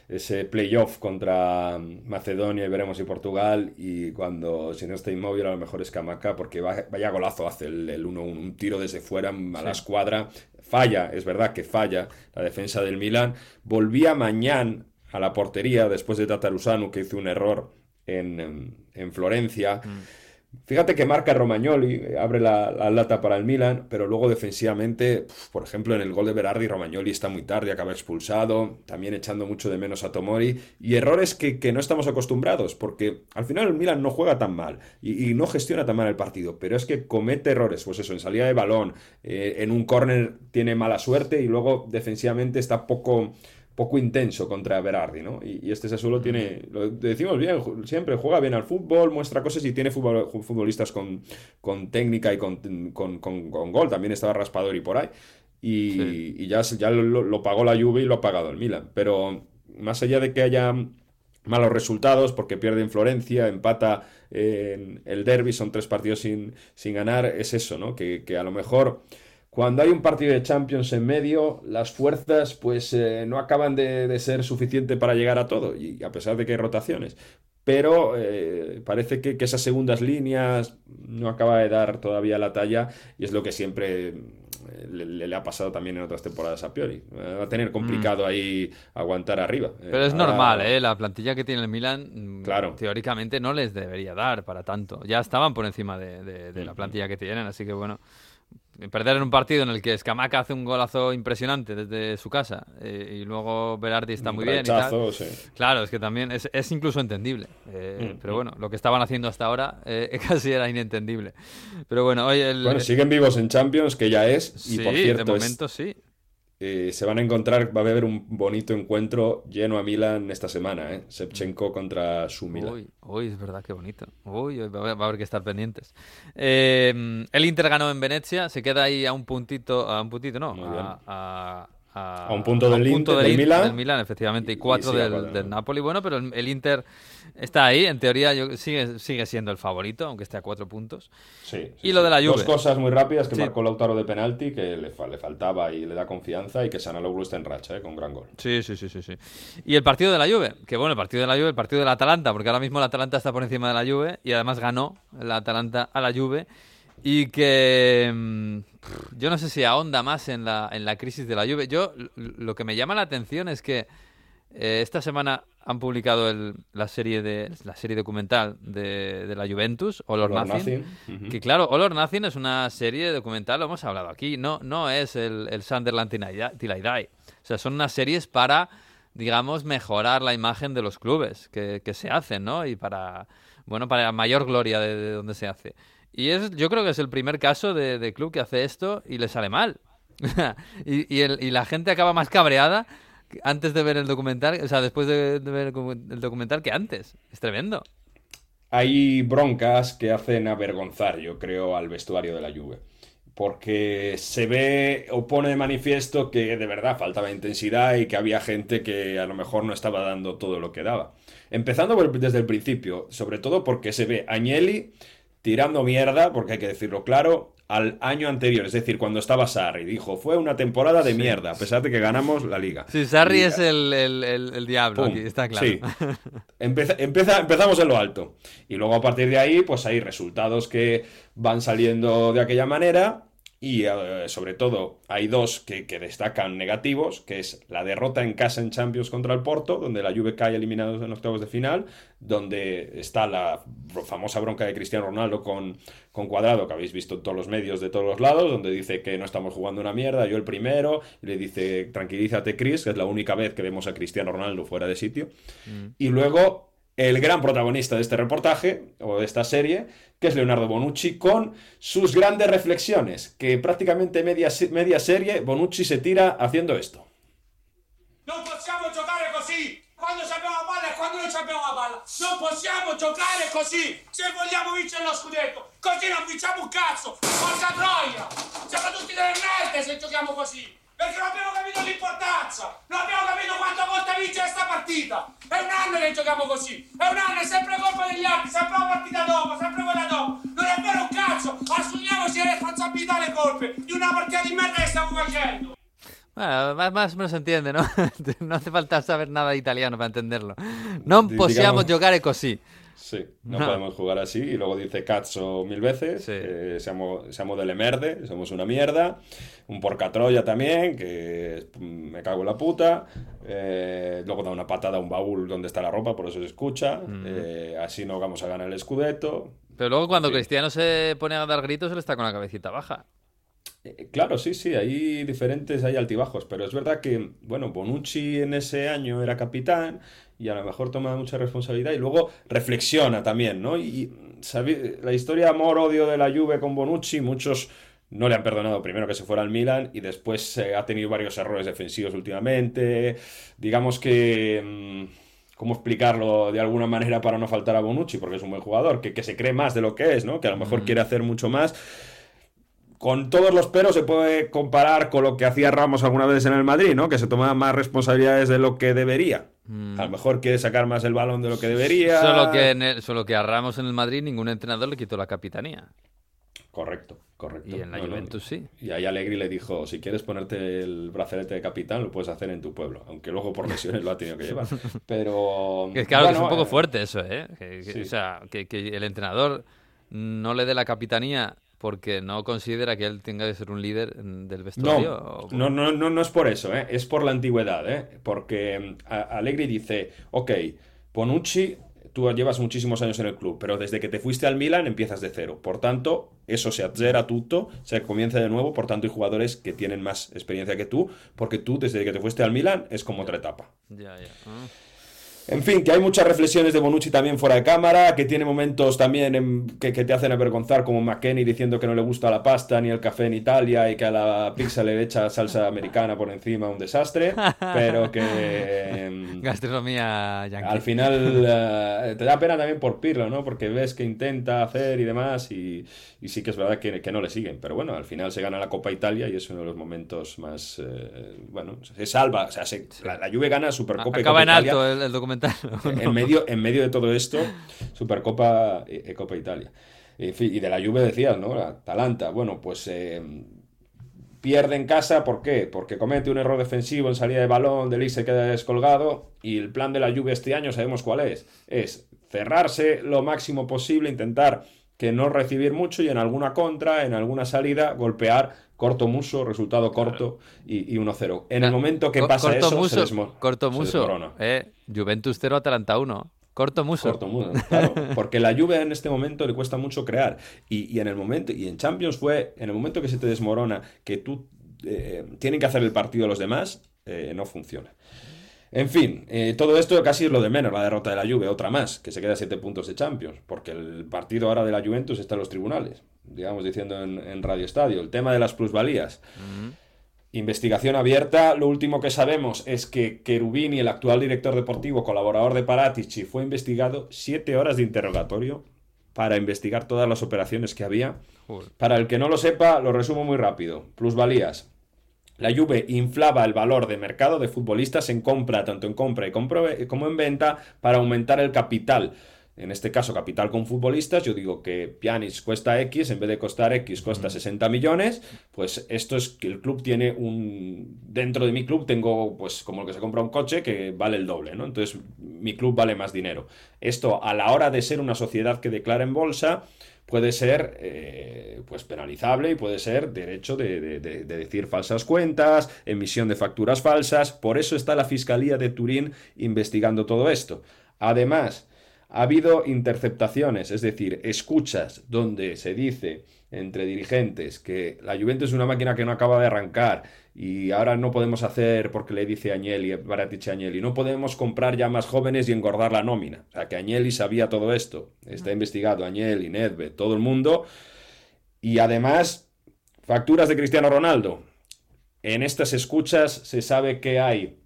ese playoff contra Macedonia y veremos si Portugal y cuando si no está inmóvil a lo mejor es Camaca porque vaya golazo hace el 1-1, un tiro desde fuera a sí. la escuadra, falla, es verdad que falla la defensa del Milan, volvía mañana a la portería después de Tatarusanu que hizo un error en, en Florencia. Mm Fíjate que marca Romagnoli, abre la, la, lata para el Milan, pero luego defensivamente, por ejemplo, en el gol de Berardi, Romagnoli está muy tarde, acaba expulsado, también echando mucho de menos a Tomori, y errores que, que no estamos acostumbrados, porque al final el Milan no juega tan mal y, y, no gestiona tan mal el partido, pero es que comete errores, pues eso, en salida de balón, eh, en un córner tiene mala suerte y luego defensivamente está poco poco intenso contra Berardi, ¿no? Y, y este Sassuolo tiene, lo decimos bien, siempre juega bien al fútbol, muestra cosas y tiene futbolistas con, con, técnica y con, con, con, gol. También estaba Raspadori por ahí. Y, sí. y ya, ya lo, lo, pagó la Juve y lo ha pagado el Milan. Pero más allá de que haya malos resultados, porque pierde en Florencia, empata en el derby, son tres partidos sin, sin ganar, es eso, ¿no? Que, que a lo mejor cuando hay un partido de Champions en medio, las fuerzas pues eh, no acaban de, de, ser suficiente para llegar a todo, y a pesar de que hay rotaciones. pero eh, parece que, esas segundas líneas no acaba de dar todavía la talla y es lo que siempre eh, le, ha pasado también en otras temporadas a Pioli. Va a tener complicado mm. ahí aguantar arriba. Pero es normal, ¿eh? La plantilla que tiene el Milan, mm, claro. teóricamente no les debería dar para tanto. Ya estaban por encima de, de la plantilla que tienen, así que bueno perder en un partido en el que Escamaca hace un golazo impresionante desde su casa eh, y luego Berardi está muy bien y tal. Claro, es que también es, es incluso entendible. Eh, mm, pero mm. bueno, lo que estaban haciendo hasta ahora eh, casi era inentendible. Pero bueno, hoy el... Bueno, siguen vivos en Champions, que ya es. Y por cierto, de momento sí. Eh, se van a encontrar, va a haber un bonito encuentro lleno a Milan esta semana, ¿eh? Contra su Milan. Uy, es verdad, qué bonito. Uy, va a haber que estar pendientes. Eh, el Inter ganó en Venecia, se queda ahí a un puntito, a un puntito, no, a, a, un punto del, Inter, del, Milan. Milan, efectivamente, y cuatro del, Napoli. Bueno, pero el, Inter está ahí, en teoría sigue, sigue siendo el favorito, aunque esté a cuatro puntos. Sí. y lo de la Juve. Dos cosas muy rápidas, que marcó Lautaro de penalti, que le, le, faltaba y le da confianza, y que Sanaloglu está en racha, ¿eh? con gran gol. Sí, sí, sí, sí, sí. Y el partido de la Juve, que bueno, el partido de la Juve, el partido del Atalanta, porque ahora mismo el Atalanta está por encima de la Juve, y además ganó el Atalanta a la Juve, y que mm, yo no sé si ahonda más en la, en la crisis de la lluvia. Yo lo que me llama la atención es que eh, esta semana han publicado el, la serie de la serie documental de, de la Juventus, All or, Nothing, que claro, All or Nothing es una serie documental, lo hemos hablado aquí, no, no es el, el Sunderland Till I Die. O sea, son unas series para, digamos, mejorar la imagen de los clubes que, que se hacen, ¿no? Y para, bueno, para mayor gloria de, de donde se hace. Y es, yo creo que es el primer caso de, club que hace esto y le sale mal. y, y, la gente acaba más cabreada antes de ver el documental, o sea, después de, ver el documental que antes. Es tremendo. Hay broncas que hacen avergonzar, yo creo, al vestuario de la Juve. Porque se ve o pone de manifiesto que de verdad faltaba intensidad y que había gente que a lo mejor no estaba dando todo lo que daba. Empezando desde el principio, sobre todo porque se ve Agnelli tirando mierda, porque hay que decirlo claro, al año anterior, es decir, cuando estaba Sarri. Dijo, fue una temporada de mierda, a pesar de que ganamos la liga. Sí, Sarri es el, diablo, está claro. Sí. empezamos en lo alto. Y luego a partir de ahí, pues hay resultados que van saliendo de aquella manera y eh, sobre todo hay dos que, destacan negativos, que es la derrota en casa en Champions contra el Porto, donde la Juve cae eliminados en octavos de final, donde está la famosa bronca de Cristiano Ronaldo con, con Cuadrado, que habéis visto en todos los medios de todos los lados, donde dice que no estamos jugando una mierda, yo el primero, y le dice tranquilízate Chris, que es la única vez que vemos a Cristiano Ronaldo fuera de sitio. Mm. Y luego el gran protagonista de este reportaje o de esta serie, que es Leonardo Bonucci, con sus grandes reflexiones, que prácticamente media, media serie Bonucci se tira haciendo esto. Non possiamo giocare così! Quando abbiamo la palla e quando non abbiamo la palla! Non possiamo giocare così! Se vogliamo vincere lo scudetto, così non vinciamo un cazzo! Porca troia! Siamo tutti delle merde se giochiamo così! Perché non abbiamo capito l'importanza, non abbiamo capito quanto conta vincere questa partita. È un anno che giochiamo così, è un anno, è sempre colpa degli altri, sempre una partita dopo, stiamo facendo. Bueno, más, más o menos se entiende, ¿no? no hace falta saber nada de italiano para entenderlo. Non possiamo giocare così. Sí, no, podemos jugar así. Y luego dice Cazzo mil veces, sí. eh, seamos, seamos del Emerde, somos una mierda. Un porcatroya también, que me cago en la puta. Eh, luego da una patada a un baúl donde está la ropa, por eso se escucha. Mm. Eh, así no vamos a ganar el Scudetto. Pero luego cuando Cristiano se pone a dar gritos, él está con la cabecita baja. Eh, claro, sí, sí, hay diferentes, hay altibajos, pero es verdad que, bueno, Bonucci en ese año era capitán y a lo mejor toma mucha responsabilidad y luego reflexiona también, ¿no? Y, la historia amor-odio de la Juve con Bonucci, muchos no le han perdonado primero que se fuera al Milan y después eh, ha tenido varios errores defensivos últimamente. Digamos que... Mm, ¿Cómo explicarlo de alguna manera para no faltar a Bonucci? Porque es un buen jugador, que, que se cree más de lo que es, ¿no? Que a lo mejor mm. quiere hacer mucho más con todos los peros se puede comparar con lo que hacía Ramos alguna vez en el Madrid, ¿no? Que se tomaba más responsabilidades de lo que debería. Mm. A lo mejor quiere sacar más el balón de lo que debería. Solo que, solo que a Ramos en el Madrid ningún entrenador le quitó la capitanía. Correcto, correcto. Y en la Juventus sí. Y ahí Allegri le dijo, si quieres ponerte el brazalete de capitán, lo puedes hacer en tu pueblo. Aunque luego por lesiones lo ha tenido que llevar. Pero... Es claro, es un poco fuerte eso, ¿eh? O sea, que, el entrenador no le dé la capitanía porque no considera que él tenga que ser un líder del vestuario. No, no, no, no, es por eso, ¿eh? es por la antigüedad, ¿eh? porque mm, Allegri dice, ok, Ponucci tú llevas muchísimos años en el club, pero desde que te fuiste al Milan empiezas de cero. Por tanto, eso se azzera tutto, se comienza de nuevo, por tanto hay jugadores que tienen más experiencia que tú, porque tú desde que te fuiste al Milan es como otra etapa. Ya, ya. Ah. En fin, que hay muchas reflexiones de Bonucci también fuera de cámara, que tiene momentos también que, te hacen avergonzar, como McKenny diciendo que no le gusta la pasta ni el café en Italia y que a la pizza le echa salsa americana por encima, un desastre, pero que... Em, Gastronomía yankee. Al final eh, te da pena también por Pirlo, ¿no? Porque ves que intenta hacer y demás y, sí que es verdad que, no le siguen, pero bueno, al final se gana la Copa Italia y es uno de los momentos más... Eh, bueno, se salva, o sea, la, Juve gana Supercopa Acaba en alto el documento en, medio, en medio de todo esto, Supercopa y Copa Italia. Y, de la Juve decías, ¿no? Atalanta, bueno, pues eh, pierde en casa, ¿por qué? Porque comete un error defensivo en salida de balón, Delis se queda descolgado y el plan de la Juve este año sabemos cuál es. Es cerrarse lo máximo posible, intentar que no recibir mucho y en alguna contra, en alguna salida, golpear corto muso, resultado corto y, 1-0. En el momento que pasa eso, muso, se, corto muso, eh, Juventus 0, Atalanta 1. Corto muso. Corto muso, claro. Porque la Juve en este momento le cuesta mucho crear. Y, en el momento, y en Champions fue, en el momento que se te desmorona, que tú eh, tienen que hacer el partido los demás, eh, no funciona. En fin, eh, todo esto casi es lo de menos, la derrota de la Juve, otra más, que se queda a 7 puntos de Champions, porque el partido ahora de la Juventus está en los tribunales, digamos diciendo en, Radio Estadio. El tema de las plusvalías. Investigación abierta. Lo último que sabemos es que Cherubini, el actual director deportivo, colaborador de Paratici, fue investigado siete horas de interrogatorio para investigar todas las operaciones que había. Para el que no lo sepa, lo resumo muy rápido. Plusvalías. La Juve inflaba el valor de mercado de futbolistas en compra, tanto en compra y como en venta, para aumentar el capital en este caso capital con futbolistas, yo digo que Pjanic cuesta X, en vez de costar X cuesta 60 millones, pues esto es que el club tiene un... Dentro de mi club tengo, pues como el que se compra un coche que vale el doble, ¿no? Entonces mi club vale más dinero. Esto a la hora de ser una sociedad que declara en bolsa puede ser eh, pues penalizable y puede ser derecho de, de, decir falsas cuentas, emisión de facturas falsas. Por eso está la Fiscalía de Turín investigando todo esto. Además, ha habido interceptaciones, es decir, escuchas donde se dice entre dirigentes que la Juventus es una máquina que no acaba de arrancar y ahora no podemos hacer, porque le dice Agnelli, Baratici Agnelli, no podemos comprar ya más jóvenes y engordar la nómina. O sea, que Agnelli sabía todo esto, está investigado, Agnelli, Nedved, todo el mundo. Y además, facturas de Cristiano Ronaldo. En estas escuchas se sabe que hay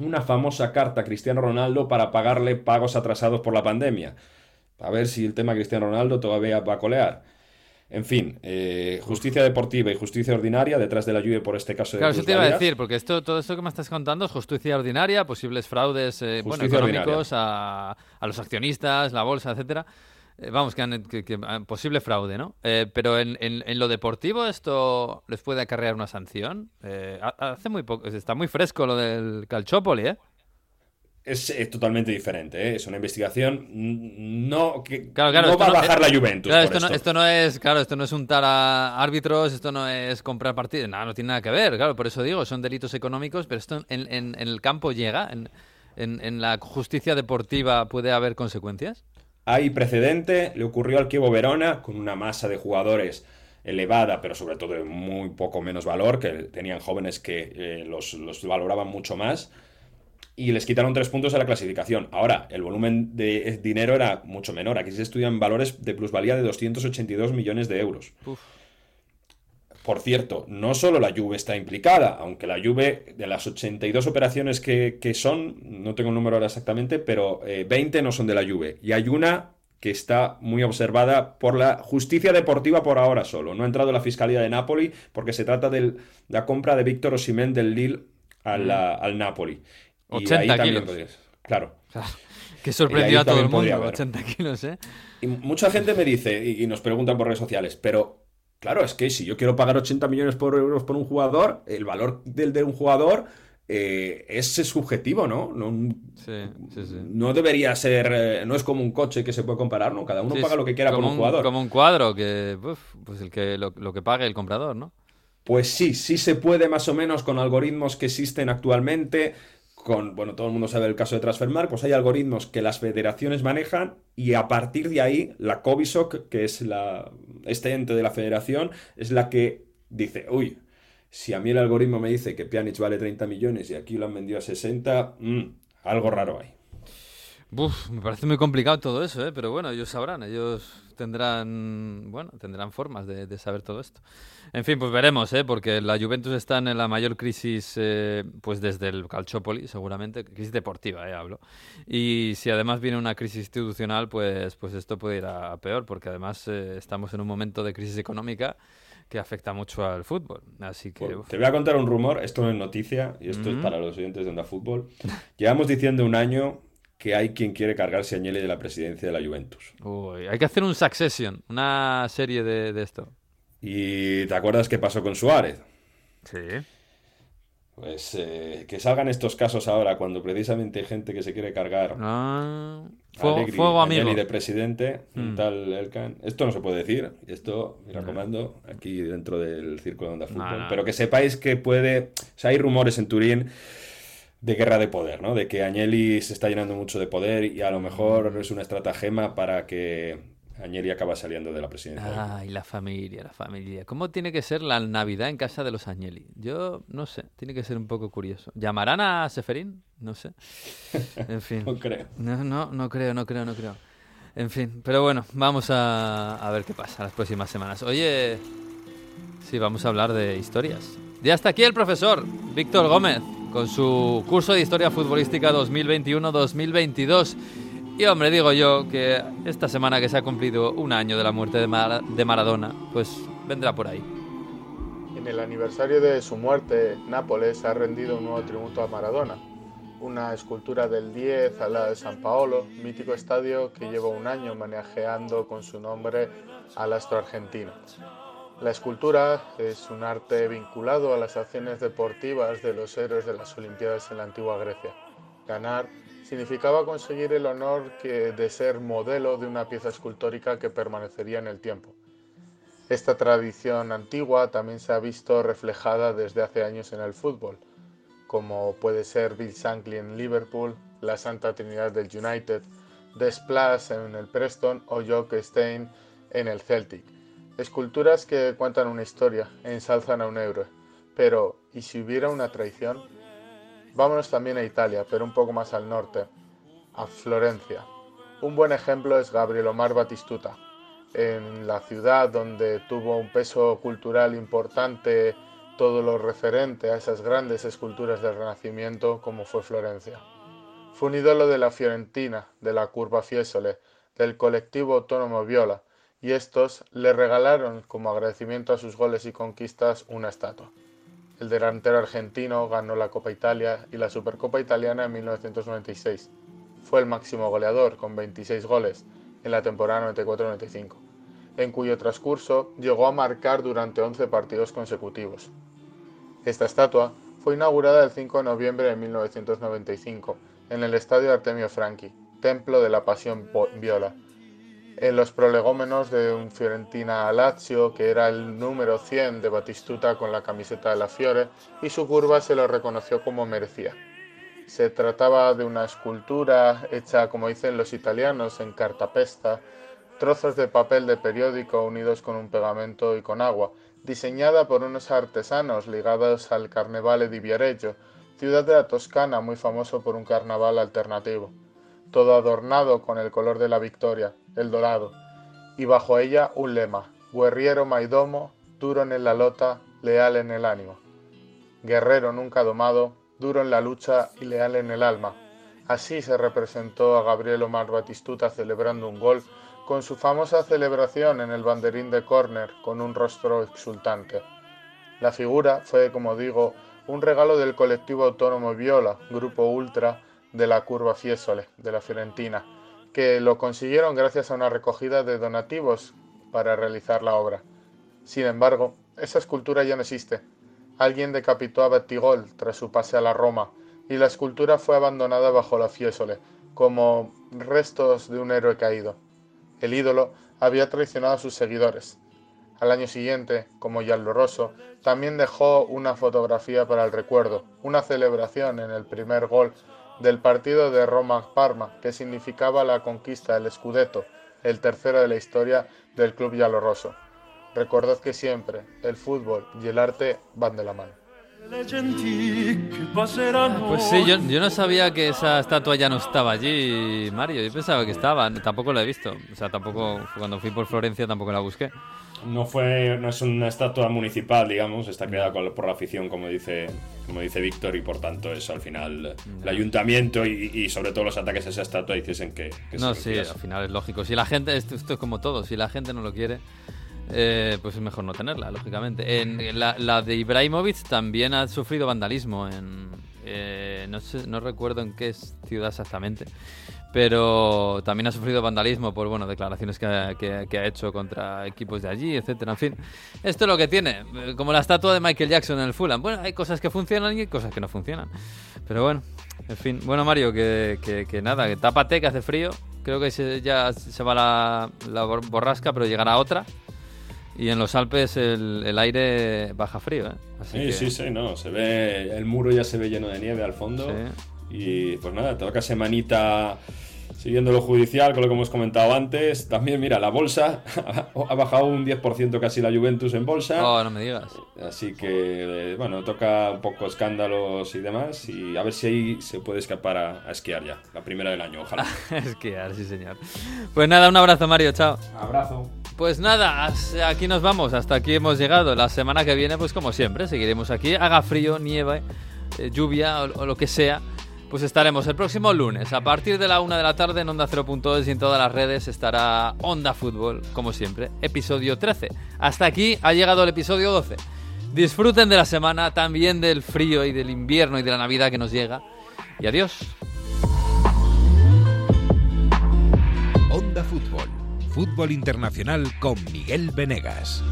una famosa carta a Cristiano Ronaldo para pagarle pagos atrasados por la pandemia. A ver si el tema Cristiano Ronaldo todavía va a colear. En fin, eh, justicia deportiva y justicia ordinaria detrás de la lluvia por este caso de Claro, eso te iba a decir, porque esto, todo esto que me estás contando es justicia ordinaria, posibles fraudes eh, económicos a, a, los accionistas, la bolsa, etcétera. Eh, vamos, que, posible fraude, ¿no? Eh, pero en, lo deportivo esto les puede acarrear una sanción. Eh, hace muy poco, está muy fresco lo del Calciopoli, ¿eh? Es, totalmente diferente, es una investigación no que no va a bajar la Juventus. esto, No, es, claro, esto no es untar a árbitros, esto no es comprar partidos, nada, no tiene nada que ver, claro, por eso digo, son delitos económicos, pero esto en, en el campo llega, en la justicia deportiva puede haber consecuencias. Hay precedente, le ocurrió al Kievo Verona con una masa de jugadores elevada, pero sobre todo de muy poco menos valor, que tenían jóvenes que eh, los, valoraban mucho más, y les quitaron tres puntos a la clasificación. Ahora, el volumen de dinero era mucho menor. Aquí se estudian valores de plusvalía de 282 millones de euros. Por cierto, no solo la Juve está implicada, aunque la Juve, de las 82 operaciones que, son, no tengo el número ahora exactamente, pero 20 eh, no son de la Juve. Y hay una que está muy observada por la justicia deportiva por ahora solo. No ha entrado la Fiscalía de Napoli porque se trata de la compra de Víctor Osimén del Lille al, al Napoli. 80 kilos. Claro. Que sorprendió a todo el mundo, 80 kilos, ¿eh? Y mucha gente me dice, y, y nos preguntan por redes sociales, pero Claro, es que si yo quiero pagar 80 millones por euros por un jugador, el valor del de un jugador eh, es subjetivo, ¿no? No, no debería ser, eh, no es como un coche que se puede comparar, ¿no? Cada uno paga lo que quiera por un, jugador. Como un cuadro, que pues el que lo, lo, que pague el comprador, ¿no? Pues sí, sí se puede más o menos con algoritmos que existen actualmente con, bueno, todo el mundo sabe el caso de Transfermarkt, pues hay algoritmos que las federaciones manejan y a partir de ahí la COBISOC, que es la, este ente de la federación, es la que dice, uy, si a mí el algoritmo me dice que Pjanic vale 30 millones y aquí lo han vendido a 60, mm, algo raro hay. Me parece muy complicado todo eso, ¿eh? pero bueno, ellos sabrán, ellos tendrán, bueno, tendrán formas de, saber todo esto. En fin, pues veremos, ¿eh? porque la Juventus está en la mayor crisis, eh, pues desde el Calciopoli, seguramente, crisis deportiva, ¿eh? hablo. Y si además viene una crisis institucional, pues, pues esto puede ir a, peor, porque además eh, estamos en un momento de crisis económica que afecta mucho al fútbol. Así que. te voy a contar un rumor, esto no es noticia, y esto es para los oyentes de Onda Fútbol. Llevamos diciendo un año que hay quien quiere cargarse a Agnelli de la presidencia de la Juventus. Uy, hay que hacer un Succession, una serie de, esto. ¿Y te acuerdas qué pasó con Suárez? Sí. Pues eh, que salgan estos casos ahora cuando precisamente hay gente que se quiere cargar ah, fuego, a de presidente, mm. tal Elkan. Esto no se puede decir, esto, mira, comando, aquí dentro del círculo de onda fútbol. Pero que sepáis que puede, o sea, hay rumores en Turín de guerra de poder, ¿no? De que Agnelli se está llenando mucho de poder y a lo mejor es una estratagema para que Agnelli acaba saliendo de la presidencia. Ay, la familia, la familia. ¿Cómo tiene que ser la Navidad en casa de los Agnelli? Yo no sé, tiene que ser un poco curioso. ¿Llamarán a Seferín? No sé. En fin. no creo. No, no, no creo, no creo, no creo. En fin, pero bueno, vamos a, a ver qué pasa las próximas semanas. Oye, sí, vamos a hablar de historias. Y hasta aquí el profesor Víctor Gómez con su curso de Historia Futbolística 2021-2022. Y hombre, digo yo que esta semana que se ha cumplido un año de la muerte de, de Maradona, pues vendrá por ahí. En el aniversario de su muerte, Nápoles ha rendido un nuevo tributo a Maradona, una escultura del 10 a la de San Paolo, mítico estadio que lleva un año manejeando con su nombre al astro argentino. La escultura es un arte vinculado a las acciones deportivas de los héroes de las Olimpiadas en la antigua Grecia. Ganar significaba conseguir el honor de ser modelo de una pieza escultórica que permanecería en el tiempo. Esta tradición antigua también se ha visto reflejada desde hace años en el fútbol, como puede ser Bill Shankly en Liverpool, la Santa Trinidad del United, Des en el Preston o Jock Stein en el Celtic. Esculturas que cuentan una historia, ensalzan a un héroe. Pero, ¿y si hubiera una traición? Vámonos también a Italia, pero un poco más al norte, a Florencia. Un buen ejemplo es Gabriel Omar Batistuta, en la ciudad donde tuvo un peso cultural importante todo lo referente a esas grandes esculturas del Renacimiento como fue Florencia. Fue un ídolo de la Fiorentina, de la Curva Fiesole, del colectivo autónomo Viola, y estos le regalaron como agradecimiento a sus goles y conquistas una estatua. El delantero argentino ganó la Copa Italia y la Supercopa Italiana en 1996. Fue el máximo goleador con 26 goles en la temporada 94-95, en cuyo transcurso llegó a marcar durante 11 partidos consecutivos. Esta estatua fue inaugurada el 5 de noviembre de 1995 en el Estadio Artemio Franchi, templo de la Pasión Viola, en los prolegómenos de un Fiorentina Lazio, que era el número 100 de Batistuta con la camiseta de la Fiore, y su curva se lo reconoció como merecía. Se trataba de una escultura hecha, como dicen los italianos, en cartapesta, trozos de papel de periódico unidos con un pegamento y con agua, diseñada por unos artesanos ligados al Carnevale di Viareggio, ciudad de la Toscana muy famoso por un carnaval alternativo todo adornado con el color de la victoria, el dorado, y bajo ella un lema, guerriero maidomo, duro en la lota, leal en el ánimo. Guerrero nunca domado, duro en la lucha y leal en el alma. Así se representó a Gabriel Omar Batistuta celebrando un gol con su famosa celebración en el banderín de córner con un rostro exultante. La figura fue, como digo, un regalo del colectivo autónomo Viola, grupo ultra, de la curva Fiesole de la Fiorentina, que lo consiguieron gracias a una recogida de donativos para realizar la obra. Sin embargo, esa escultura ya no existe. Alguien decapitó a Bettigol tras su pase a la Roma y la escultura fue abandonada bajo la Fiesole, como restos de un héroe caído. El ídolo había traicionado a sus seguidores. Al año siguiente, como Rosso, también dejó una fotografía para el recuerdo, una celebración en el primer gol del partido de Roma-Parma, que significaba la conquista del Scudetto, el tercero de la historia del club Rosso. Recordad que siempre el fútbol y el arte van de la mano. Pues sí, yo, no sabía que esa estatua ya no estaba allí, Mario. Yo pensaba que estaba, tampoco la he visto. O sea, tampoco, cuando fui por Florencia tampoco la busqué. No fue, no es una estatua municipal, digamos, está creada por la afición, como dice, como dice Víctor, y por tanto eso al final el ayuntamiento y, sobre todo los ataques a esa estatua dicen que, que No, sí, al final es lógico. Si la gente, esto, esto es como todo, si la gente no lo quiere, eh, pues es mejor no tenerla, lógicamente. En, la, de Ibrahimovic también ha sufrido vandalismo en... Eh, no, sé, no recuerdo en qué ciudad exactamente, pero también ha sufrido vandalismo por bueno declaraciones que, ha hecho contra equipos de allí, etcétera. En fin, esto es lo que tiene, como la estatua de Michael Jackson en el Fulham. Bueno, hay cosas que funcionan y hay cosas que no funcionan. Pero bueno, en fin. Bueno, Mario, que, que, nada, que tápate, que hace frío. Creo que ya se va la, la borrasca, pero llegará otra. Y en los Alpes el, aire baja frío, ¿eh? sí, sí, sí, no, se ve, el muro ya se ve lleno de nieve al fondo. Y pues nada, toca semanita siguiendo lo judicial, con lo que hemos comentado antes. También, mira, la bolsa ha bajado un 10% casi la Juventus en bolsa. Oh, no me digas. Así que, bueno, toca un poco escándalos y demás. Y a ver si ahí se puede escapar a, esquiar ya, la primera del año, ojalá. esquiar, sí, señor. Pues nada, un abrazo, Mario, chao. Abrazo. Pues nada, aquí nos vamos, hasta aquí hemos llegado. La semana que viene, pues como siempre, seguiremos aquí, haga frío, nieve, eh, lluvia o, lo que sea. Pues estaremos el próximo lunes, a partir de la una de la tarde en Onda 0.es y en todas las redes estará Onda Fútbol, como siempre, episodio 13. Hasta aquí ha llegado el episodio 12. Disfruten de la semana, también del frío y del invierno y de la Navidad que nos llega. Y adiós. Onda Fútbol Fútbol Internacional con Miguel Venegas.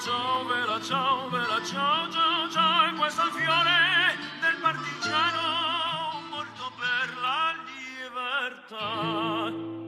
ciao, bella ciao, bella ciao, ciao, ciao, e questo è il fiore partigiano morto per la libertà.